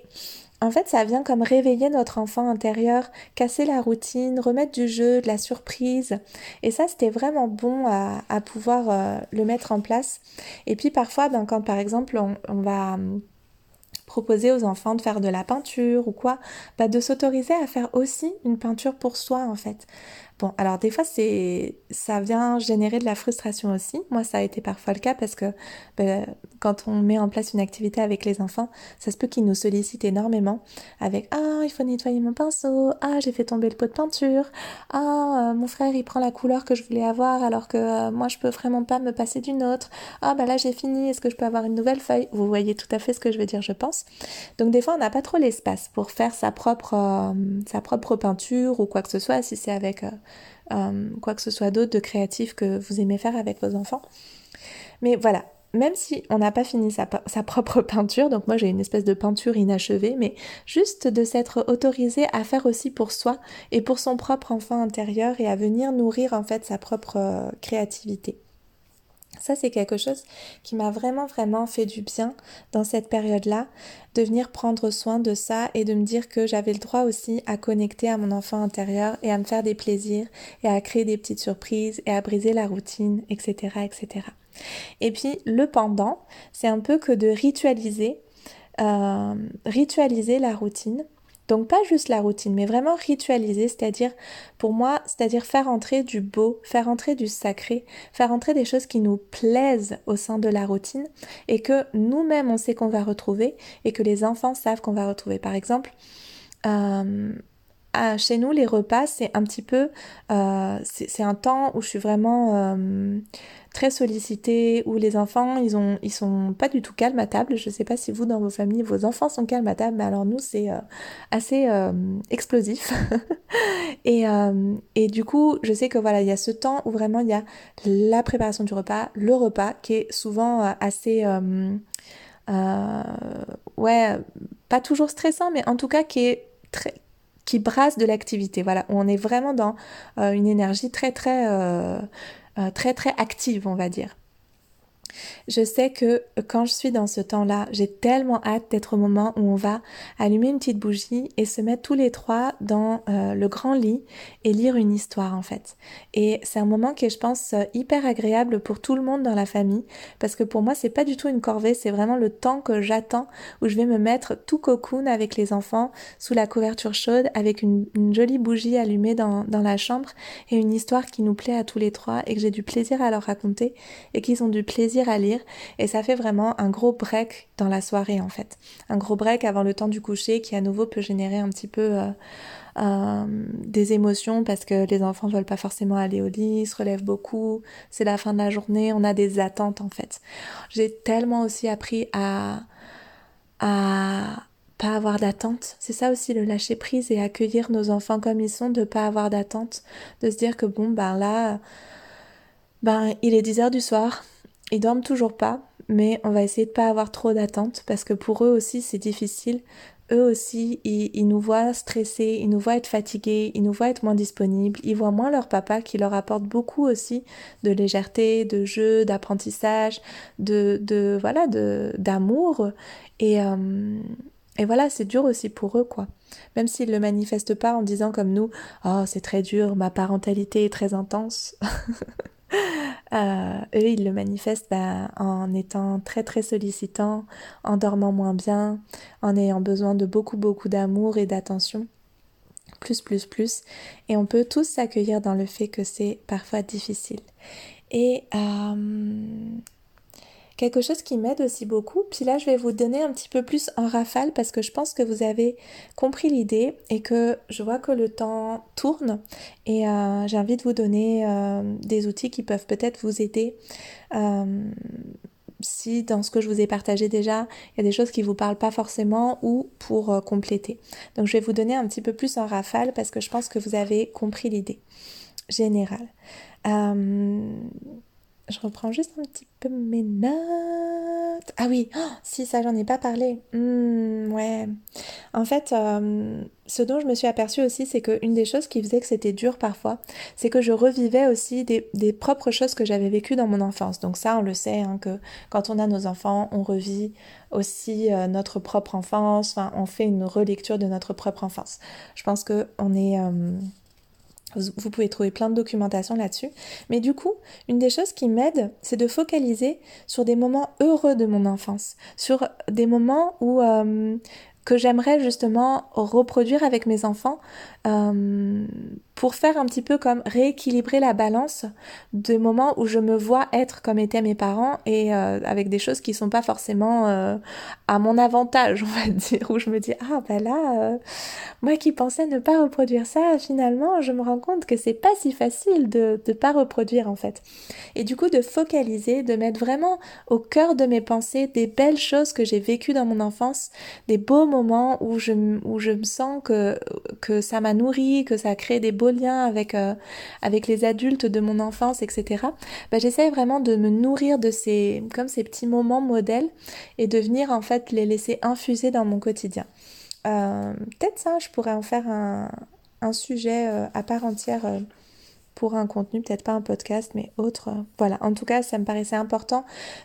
en fait, ça vient comme réveiller notre enfant intérieur, casser la routine, remettre du jeu, de la surprise. Et ça, c'était vraiment bon à, pouvoir euh, le mettre en place. Et puis parfois, ben, quand par exemple, on, va hum, proposer aux enfants de faire de la peinture ou quoi, bah de s'autoriser à faire aussi une peinture pour soi en fait. Bon, alors des fois, c'est, ça vient générer de la frustration aussi. Moi, ça a été parfois le cas parce que ben, quand on met en place une activité avec les enfants, ça se peut qu'ils nous sollicitent énormément avec Ah, il faut nettoyer mon pinceau. Ah, j'ai fait tomber le pot de peinture. Ah, euh, mon frère, il prend la couleur que je voulais avoir alors que euh, moi, je peux vraiment pas me passer d'une autre. Ah, bah là, j'ai fini. Est-ce que je peux avoir une nouvelle feuille? Vous voyez tout à fait ce que je veux dire, je pense. Donc, des fois, on n'a pas trop l'espace pour faire sa propre, euh, sa propre peinture ou quoi que ce soit, si c'est avec euh, quoi que ce soit d'autre de créatif que vous aimez faire avec vos enfants. Mais voilà, même si on n'a pas fini sa, propre peinture, donc moi j'ai une espèce de peinture inachevée, mais juste de s'être autorisé à faire aussi pour soi et pour son propre enfant intérieur et à venir nourrir en fait sa propre euh, créativité. Ça, c'est quelque chose qui m'a vraiment, vraiment fait du bien dans cette période-là, de venir prendre soin de ça et de me dire que j'avais le droit aussi à connecter à mon enfant intérieur et à me faire des plaisirs et à créer des petites surprises et à briser la routine, etc., etc. Et puis, le pendant, c'est un peu que de ritualiser, euh, ritualiser la routine donc pas juste la routine, mais vraiment ritualiser, c'est-à-dire pour moi, c'est-à-dire faire entrer du beau, faire entrer du sacré, faire entrer des choses qui nous plaisent au sein de la routine et que nous-mêmes on sait qu'on va retrouver et que les enfants savent qu'on va retrouver. Par exemple, euh, chez nous, les repas, c'est un petit peu, euh, c'est un temps où je suis vraiment euh, très sollicitée, où les enfants, ils ont, ils sont pas du tout calmes à table. Je sais pas si vous, dans vos familles, vos enfants sont calmes à table, mais alors nous, c'est euh, assez explosif. et, et du coup, je sais que voilà, il y a ce temps où vraiment il y a la préparation du repas, le repas, qui est souvent assez, ouais, pas toujours stressant, mais en tout cas qui est très qui brasse de l'activité. Voilà, on est vraiment dans euh, une énergie très très euh, euh, très très active, on va dire. Je sais que quand je suis dans ce temps-là, j'ai tellement hâte d'être au moment où on va allumer une petite bougie et se mettre tous les trois dans euh, le grand lit et lire une histoire en fait. Et c'est un moment qui est, je pense, hyper agréable pour tout le monde dans la famille parce que pour moi, c'est pas du tout une corvée, c'est vraiment le temps que j'attends où je vais me mettre tout cocoon avec les enfants sous la couverture chaude avec une, jolie bougie allumée dans, dans la chambre et une histoire qui nous plaît à tous les trois et que j'ai du plaisir à leur raconter et qu'ils ont du plaisir à lire et ça fait vraiment un gros break dans la soirée en fait. Un gros break avant le temps du coucher qui à nouveau peut générer un petit peu euh, euh, des émotions parce que les enfants ne veulent pas forcément aller au lit, se relèvent beaucoup, c'est la fin de la journée, on a des attentes en fait. J'ai tellement aussi appris à à pas avoir d'attente. C'est ça aussi le lâcher prise et accueillir nos enfants comme ils sont, de pas avoir d'attente, de se dire que bon ben là ben il est 10 heures du soir, ils dorment toujours pas, mais on va essayer de pas avoir trop d'attentes parce que pour eux aussi c'est difficile. Eux aussi, ils, nous voient stressés, ils nous voient être fatigués, ils nous voient être moins disponibles, ils voient moins leur papa qui leur apporte beaucoup aussi de légèreté, de jeu, d'apprentissage, de, voilà, de d'amour et euh, et voilà, c'est dur aussi pour eux, quoi. Même s'ils le manifestent pas en disant comme nous, oh, c'est très dur, ma parentalité est très intense. Euh, eux, ils le manifestent bah, en étant très très sollicitants, en dormant moins bien, en ayant besoin de beaucoup beaucoup d'amour et d'attention. Plus, plus, plus. Et on peut tous s'accueillir dans le fait que c'est parfois difficile. Et euh, Quelque chose qui m'aide aussi beaucoup, puis là je vais vous donner un petit peu plus en rafale parce que je pense que vous avez compris l'idée et que je vois que le temps tourne et euh, j'ai envie de vous donner euh, des outils qui peuvent peut-être vous aider. Euh, si dans ce que je vous ai partagé déjà, il y a des choses qui ne vous parlent pas forcément ou pour compléter. Donc je vais vous donner un petit peu plus en rafale parce que je pense que vous avez compris l'idée générale. Je reprends juste un petit peu mes notes. Ah oui, oh, si ça j'en ai pas parlé. Hmm, ouais. En fait, euh, ce dont je me suis aperçue aussi, c'est qu'une des choses qui faisait que c'était dur parfois, c'est que je revivais aussi des, propres choses que j'avais vécues dans mon enfance. Donc ça, on le sait, hein, que quand on a nos enfants, on revit aussi euh, notre propre enfance. Enfin, on fait une relecture de notre propre enfance. Je pense que on est euh, vous pouvez trouver plein de documentation là-dessus. Mais du coup, une des choses qui m'aide, c'est de focaliser sur des moments heureux de mon enfance, sur des moments où euh, que j'aimerais justement reproduire avec mes enfants euh, pour faire un petit peu comme rééquilibrer la balance de moments où je me vois être comme étaient mes parents et euh, avec des choses qui sont pas forcément euh, à mon avantage, on va dire, où je me dis ah bah là, moi qui pensais ne pas reproduire ça, finalement je me rends compte que c'est pas si facile de ne pas reproduire en fait. Et du coup de focaliser, de mettre vraiment au cœur de mes pensées des belles choses que j'ai vécues dans mon enfance, des beaux moments où je, où je me sens que, que ça m'a nourri, que ça a créé des beaux lien avec, euh, avec les adultes de mon enfance, etc., bah, j'essaie vraiment de me nourrir de ces, comme ces petits moments modèles et de venir en fait les laisser infuser dans mon quotidien. Euh, peut-être ça, je pourrais en faire un, un sujet euh, à part entière pour un contenu, peut-être pas un podcast, mais autre. Voilà, en tout cas, ça me paraissait important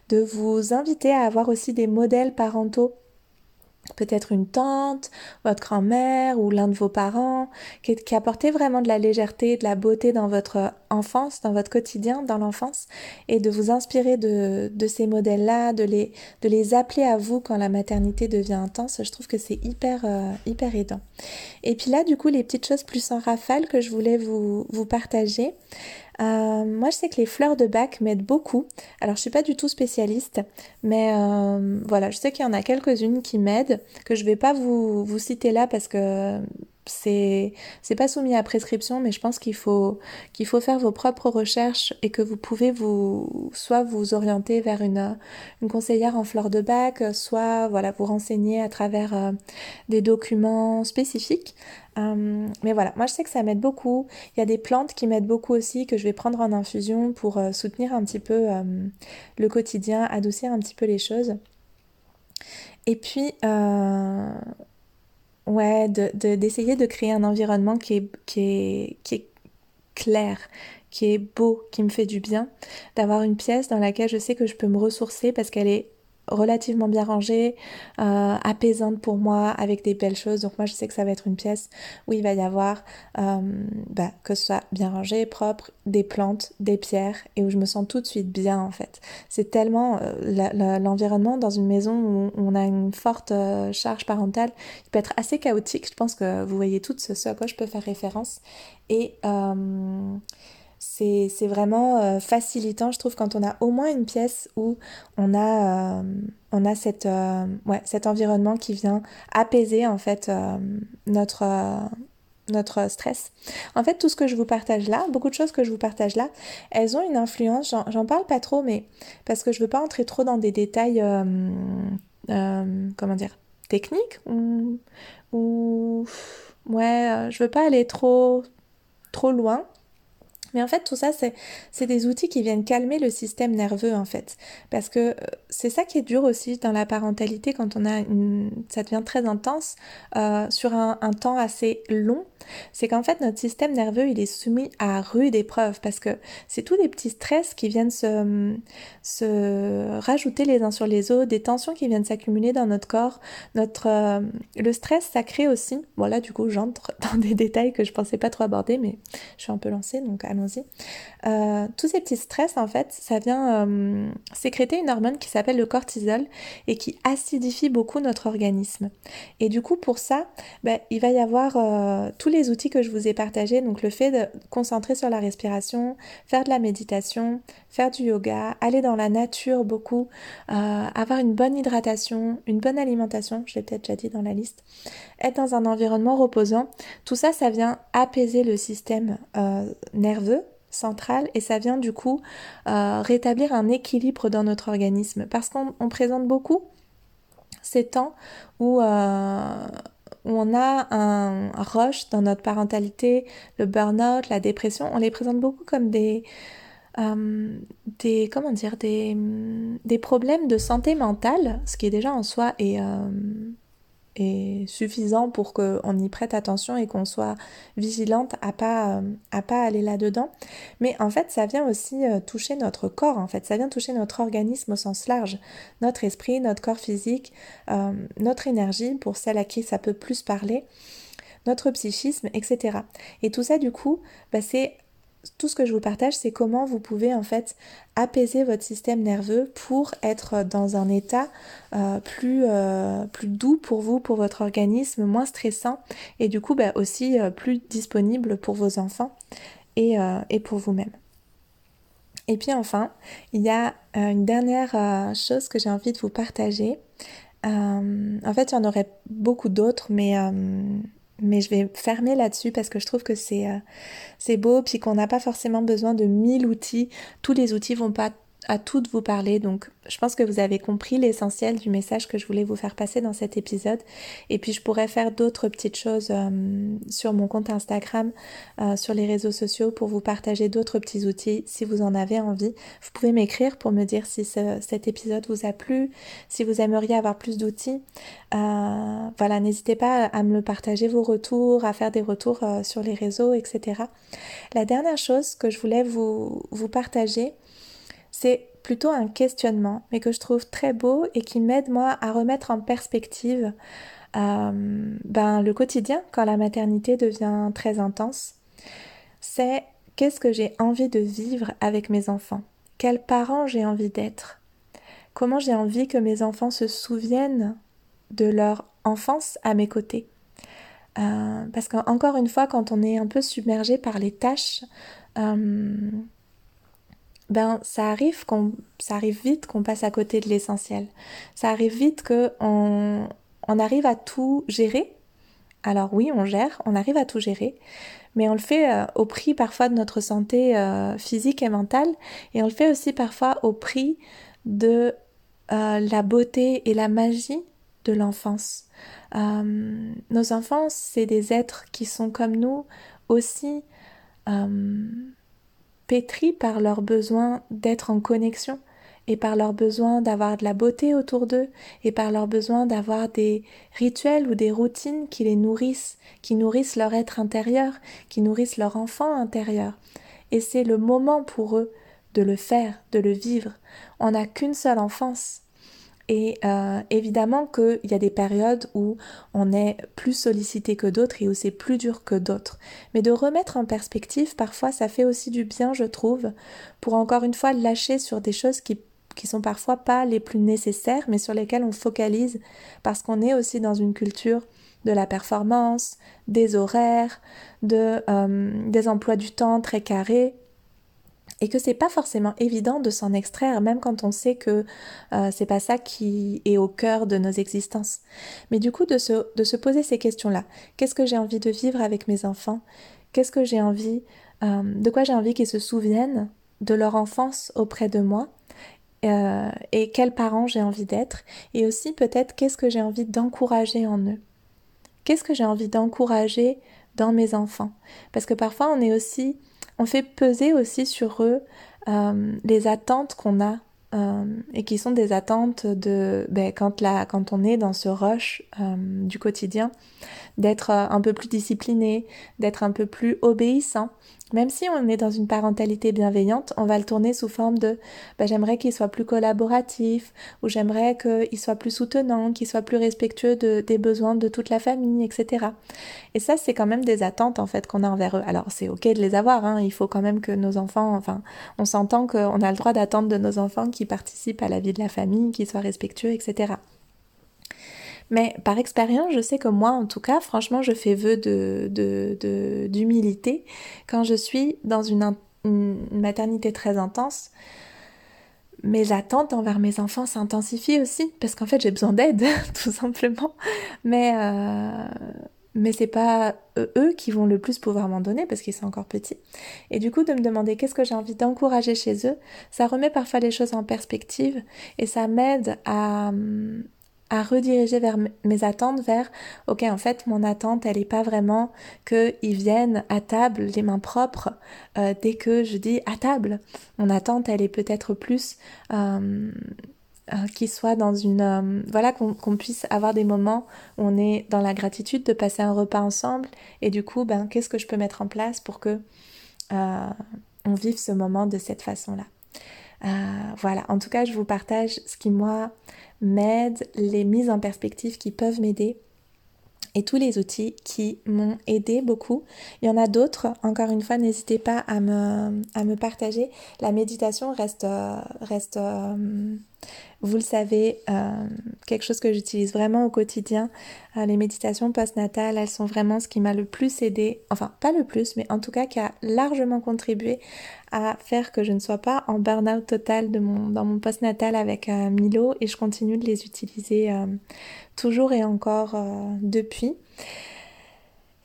de vous inviter à avoir aussi des modèles parentaux peut-être une tante, votre grand-mère ou l'un de vos parents, qui, qui apportait vraiment de la légèreté, de la beauté dans votre enfance, dans votre quotidien, dans l'enfance, et de vous inspirer de, ces modèles-là, de les, de les appeler à vous quand la maternité devient intense, je trouve que c'est hyper, euh, hyper aidant. Et puis là, du coup, les petites choses plus en rafale que je voulais vous, vous partager. Euh, moi, je sais que les fleurs de bac m'aident beaucoup. Alors, je suis pas du tout spécialiste, mais euh, voilà, je sais qu'il y en a quelques-unes qui m'aident, que je vais pas vous, vous citer là parce que c'est c'est pas soumis à prescription mais je pense qu'il faut qu'il faut faire vos propres recherches et que vous pouvez vous soit vous orienter vers une une conseillère en fleurs de bac soit voilà vous renseigner à travers euh, des documents spécifiques. Euh, mais voilà moi je sais que ça m'aide beaucoup. Il y a des plantes qui m'aident beaucoup aussi que je vais prendre en infusion pour euh, soutenir un petit peu le quotidien adoucir un petit peu les choses. Et puis Ouais, d'essayer de, de, créer un environnement qui est, qui est, qui est clair, qui est beau, qui me fait du bien, d'avoir une pièce dans laquelle je sais que je peux me ressourcer parce qu'elle est relativement bien rangée, euh, apaisante pour moi, avec des belles choses. Donc moi je sais que ça va être une pièce où il va y avoir euh, bah, que ce soit bien rangé, propre, des plantes, des pierres, et où je me sens tout de suite bien en fait. C'est tellement euh, l'environnement dans une maison où on a une forte charge parentale, il peut être assez chaotique. Je pense que vous voyez tout ce, ce à quoi je peux faire référence. Et c'est vraiment euh, facilitant, je trouve, quand on a au moins une pièce où on a, euh, on a cette, euh, ouais, cet environnement qui vient apaiser en fait notre, notre stress. En fait, tout ce que je vous partage là, beaucoup de choses que je vous partage là, elles ont une influence, j'en parle pas trop, mais parce que je veux pas entrer trop dans des détails, comment dire, techniques ou, ou ouais, je veux pas aller trop, trop loin. Mais en fait, tout ça, c'est des outils qui viennent calmer le système nerveux, en fait. Parce que euh, c'est ça qui est dur aussi dans la parentalité quand on a une... ça devient très intense euh, sur un, un, temps assez long. C'est qu'en fait, notre système nerveux, il est soumis à rude épreuve parce que c'est tous des petits stress qui viennent se, rajouter les uns sur les autres, des tensions qui viennent s'accumuler dans notre corps. Notre, euh, le stress, ça crée aussi, voilà, du coup, j'entre dans des détails que je pensais pas trop aborder, mais je suis un peu lancée, donc allons euh, tous ces petits stress, en fait, ça vient euh, sécréter une hormone qui s'appelle le cortisol et qui acidifie beaucoup notre organisme. Et du coup, pour ça, ben, il va y avoir tous les outils que je vous ai partagés, donc le fait de concentrer sur la respiration, faire de la méditation, faire du yoga, aller dans la nature beaucoup, avoir une bonne hydratation, une bonne alimentation, je l'ai peut-être déjà dit dans la liste, être dans un environnement reposant, tout ça, ça vient apaiser le système nerveux centrale et ça vient du coup euh, rétablir un équilibre dans notre organisme. Parce qu'on présente beaucoup ces temps où, euh, où on a un rush dans notre parentalité, le burn-out, la dépression, on les présente beaucoup comme des, euh, des comment dire des, des problèmes de santé mentale, ce qui est déjà en soi et suffisant pour qu'on y prête attention et qu'on soit vigilante à pas à pas aller là-dedans. Mais en fait, ça vient aussi euh, toucher notre corps. En fait, ça vient toucher notre organisme au sens large, notre esprit, notre corps physique, euh, notre énergie pour celles à qui ça peut plus parler, notre psychisme, etc. Et tout ça, du coup, bah, c'est tout ce que je vous partage, c'est comment vous pouvez en fait apaiser votre système nerveux pour être dans un état euh, plus, euh, plus doux pour vous, pour votre organisme, moins stressant et du coup bah, aussi euh, plus disponible pour vos enfants et, et pour vous-même. Et puis enfin, il y a une dernière chose que j'ai envie de vous partager. en fait, il y en aurait beaucoup d'autres, mais mais je vais fermer là-dessus parce que je trouve que c'est euh, c'est beau, puis qu'on n'a pas forcément besoin de mille outils. Tous les outils vont pas à toutes vous parler. Donc, je pense que vous avez compris l'essentiel du message que je voulais vous faire passer dans cet épisode. Et puis, je pourrais faire d'autres petites choses euh, sur mon compte Instagram, euh, sur les réseaux sociaux pour vous partager d'autres petits outils si vous en avez envie. Vous pouvez m'écrire pour me dire si cet épisode vous a plu, si vous aimeriez avoir plus d'outils. Euh, voilà, n'hésitez pas à me le partager vos retours, à faire des retours sur les réseaux, etc. La dernière chose que je voulais vous, vous partager, c'est plutôt un questionnement, mais que je trouve très beau et qui m'aide moi à remettre en perspective euh, ben, le quotidien quand la maternité devient très intense. C'est qu'est-ce que j'ai envie de vivre avec mes enfants? Quels parents j'ai envie d'être? Comment j'ai envie que mes enfants se souviennent de leur enfance à mes côtés? Euh, Parce qu'encore une fois, quand on est un peu submergé par les tâches, euh, ben ça arrive qu'on ça arrive vite qu'on passe à côté de l'essentiel. Ça arrive vite que on, on arrive à tout gérer. Alors oui, on gère, on arrive à tout gérer, mais on le fait euh, au prix parfois de notre santé euh, physique et mentale, et on le fait aussi parfois au prix de euh, la beauté et la magie de l'enfance. nos enfants, c'est des êtres qui sont comme nous aussi pétris par leur besoin d'être en connexion et par leur besoin d'avoir de la beauté autour d'eux et par leur besoin d'avoir des rituels ou des routines qui les nourrissent, qui nourrissent leur être intérieur, qui nourrissent leur enfant intérieur. et c'est le moment pour eux de le faire, de le vivre. On n'a qu'une seule enfance. Et euh, évidemment qu'il y a des périodes où on est plus sollicité que d'autres et où c'est plus dur que d'autres. Mais de remettre en perspective, parfois, ça fait aussi du bien, je trouve, pour encore une fois lâcher sur des choses qui qui sont parfois pas les plus nécessaires, mais sur lesquelles on focalise parce qu'on est aussi dans une culture de la performance, des horaires, de, euh, des emplois du temps très carrés, et que c'est pas forcément évident de s'en extraire, même quand on sait que euh, c'est pas ça qui est au cœur de nos existences. Mais du coup, de se, de se poser ces questions-là. Qu'est-ce que j'ai envie de vivre avec mes enfants? Qu'est-ce que j'ai envie, euh, de quoi j'ai envie qu'ils se souviennent de leur enfance auprès de moi? Euh, et quels parents j'ai envie d'être? Et aussi peut-être qu'est-ce que j'ai envie d'encourager en eux? Qu'est-ce que j'ai envie d'encourager dans mes enfants? Parce que parfois on est aussi on fait peser aussi sur eux euh, les attentes qu'on a euh, et qui sont des attentes de ben, quand, quand on est dans ce rush euh, du quotidien, d'être un peu plus discipliné, d'être un peu plus obéissant, même si on est dans une parentalité bienveillante, on va le tourner sous forme de bah, j'aimerais qu'il soit plus collaboratif, ou j'aimerais qu'il soit plus soutenant, qu'il soit plus respectueux de, des besoins de toute la famille, etc. Et ça, c'est quand même des attentes en fait qu'on a envers eux. Alors c'est ok de les avoir, hein. il faut quand même que nos enfants, enfin, on s'entend qu'on a le droit d'attendre de nos enfants qui participent à la vie de la famille, qu'ils soient respectueux, etc. Mais par expérience, je sais que moi, en tout cas, franchement, je fais vœu de, d'humilité quand je suis dans une, maternité très intense. Mes attentes envers mes enfants s'intensifient aussi parce qu'en fait j'ai besoin d'aide tout simplement. Mais euh, mais c'est pas eux qui vont le plus pouvoir m'en donner parce qu'ils sont encore petits. Et du coup, de me demander qu'est-ce que j'ai envie d'encourager chez eux, ça remet parfois les choses en perspective et ça m'aide à, à rediriger vers mes attentes vers ok en fait mon attente elle est pas vraiment qu'ils viennent à table les mains propres euh, dès que je dis à table. Mon attente elle est peut-être plus euh, euh, qu'ils soient dans une voilà qu'on puisse avoir des moments où on est dans la gratitude de passer un repas ensemble. Et du coup ben qu'est-ce que je peux mettre en place pour que on vive ce moment de cette façon là voilà. En tout cas je vous partage ce qui moi m'aident, les mises en perspective qui peuvent m'aider et tous les outils qui m'ont aidé beaucoup. Il y en a d'autres, encore une fois, n'hésitez pas à me, à me partager. La méditation reste, euh, reste euh, vous le savez, euh, quelque chose que j'utilise vraiment au quotidien. Euh, les méditations postnatales, elles sont vraiment ce qui m'a le plus aidé, enfin pas le plus, mais en tout cas qui a largement contribué à faire que je ne sois pas en burn-out total mon, dans mon postnatal avec euh, Milo et je continue de les utiliser toujours et encore depuis.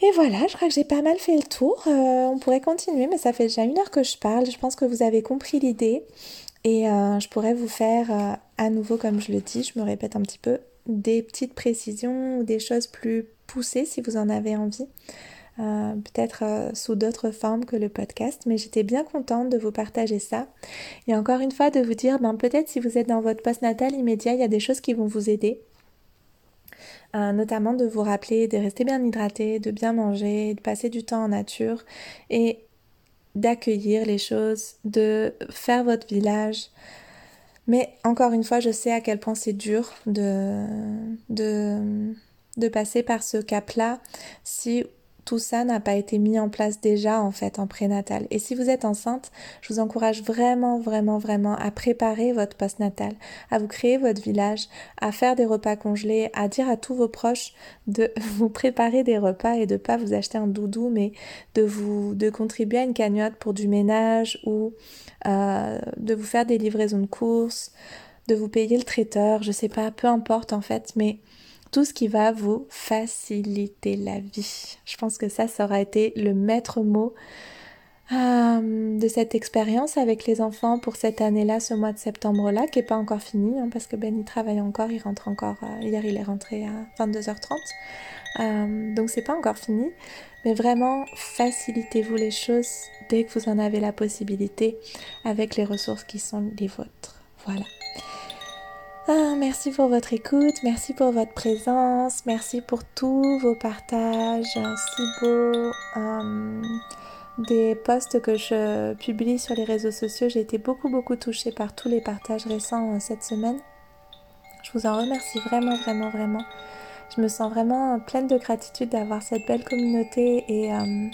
Et voilà, je crois que j'ai pas mal fait le tour. on pourrait continuer, mais ça fait déjà une heure que je parle. Je pense que vous avez compris l'idée. Et euh, je pourrais vous faire euh, à nouveau, comme je le dis, je me répète un petit peu, des petites précisions ou des choses plus poussées si vous en avez envie. Euh, peut-être sous d'autres formes que le podcast, mais j'étais bien contente de vous partager ça. Et encore une fois, de vous dire, ben, peut-être si vous êtes dans votre post-natal immédiat, il y a des choses qui vont vous aider. notamment de vous rappeler de rester bien hydraté, de bien manger, de passer du temps en nature et d'accueillir les choses, de faire votre village. Mais encore une fois, je sais à quel point c'est dur de, de, de passer par ce cap-là si tout ça n'a pas été mis en place déjà en fait en prénatal. Et si vous êtes enceinte, je vous encourage vraiment, vraiment, vraiment à préparer votre postnatal, à vous créer votre village, à faire des repas congelés, à dire à tous vos proches de vous préparer des repas et de pas vous acheter un doudou, mais de vous de contribuer à une cagnotte pour du ménage ou euh, de vous faire des livraisons de courses, de vous payer le traiteur, je sais pas, peu importe en fait, mais tout ce qui va vous faciliter la vie. Je pense que ça, ça aura été le maître mot euh, de cette expérience avec les enfants pour cette année-là, ce mois de septembre-là, qui n'est pas encore fini, hein, parce que Ben il travaille encore, il rentre encore, euh, hier il est rentré à 22h30, euh, donc c'est pas encore fini, mais vraiment facilitez-vous les choses dès que vous en avez la possibilité avec les ressources qui sont les vôtres. Voilà. Ah, merci pour votre écoute, merci pour votre présence, merci pour tous vos partages si beaux. Euh, des posts que je publie sur les réseaux sociaux. J'ai été beaucoup beaucoup touchée par tous les partages récents euh, cette semaine. Je vous en remercie vraiment vraiment vraiment. Je me sens vraiment pleine de gratitude d'avoir cette belle communauté et euh,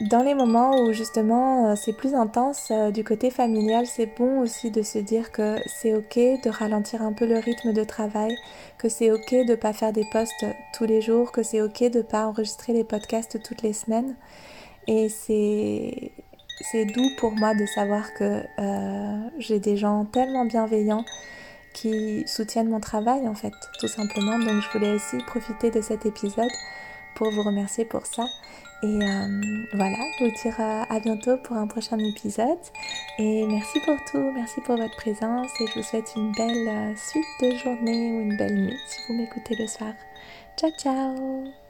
dans les moments où justement euh, c'est plus intense du côté familial, c'est bon aussi de se dire que c'est ok de ralentir un peu le rythme de travail, que c'est ok de pas faire des posts tous les jours, que c'est ok de pas enregistrer les podcasts toutes les semaines. Et c'est, c'est doux pour moi de savoir que euh, j'ai des gens tellement bienveillants qui soutiennent mon travail en fait, tout simplement. Donc je voulais aussi profiter de cet épisode pour vous remercier pour ça. Et euh, voilà, vous dire à bientôt pour un prochain épisode. Et merci pour tout, merci pour votre présence et je vous souhaite une belle euh, suite de journée ou une belle nuit si vous m'écoutez le soir. Ciao ciao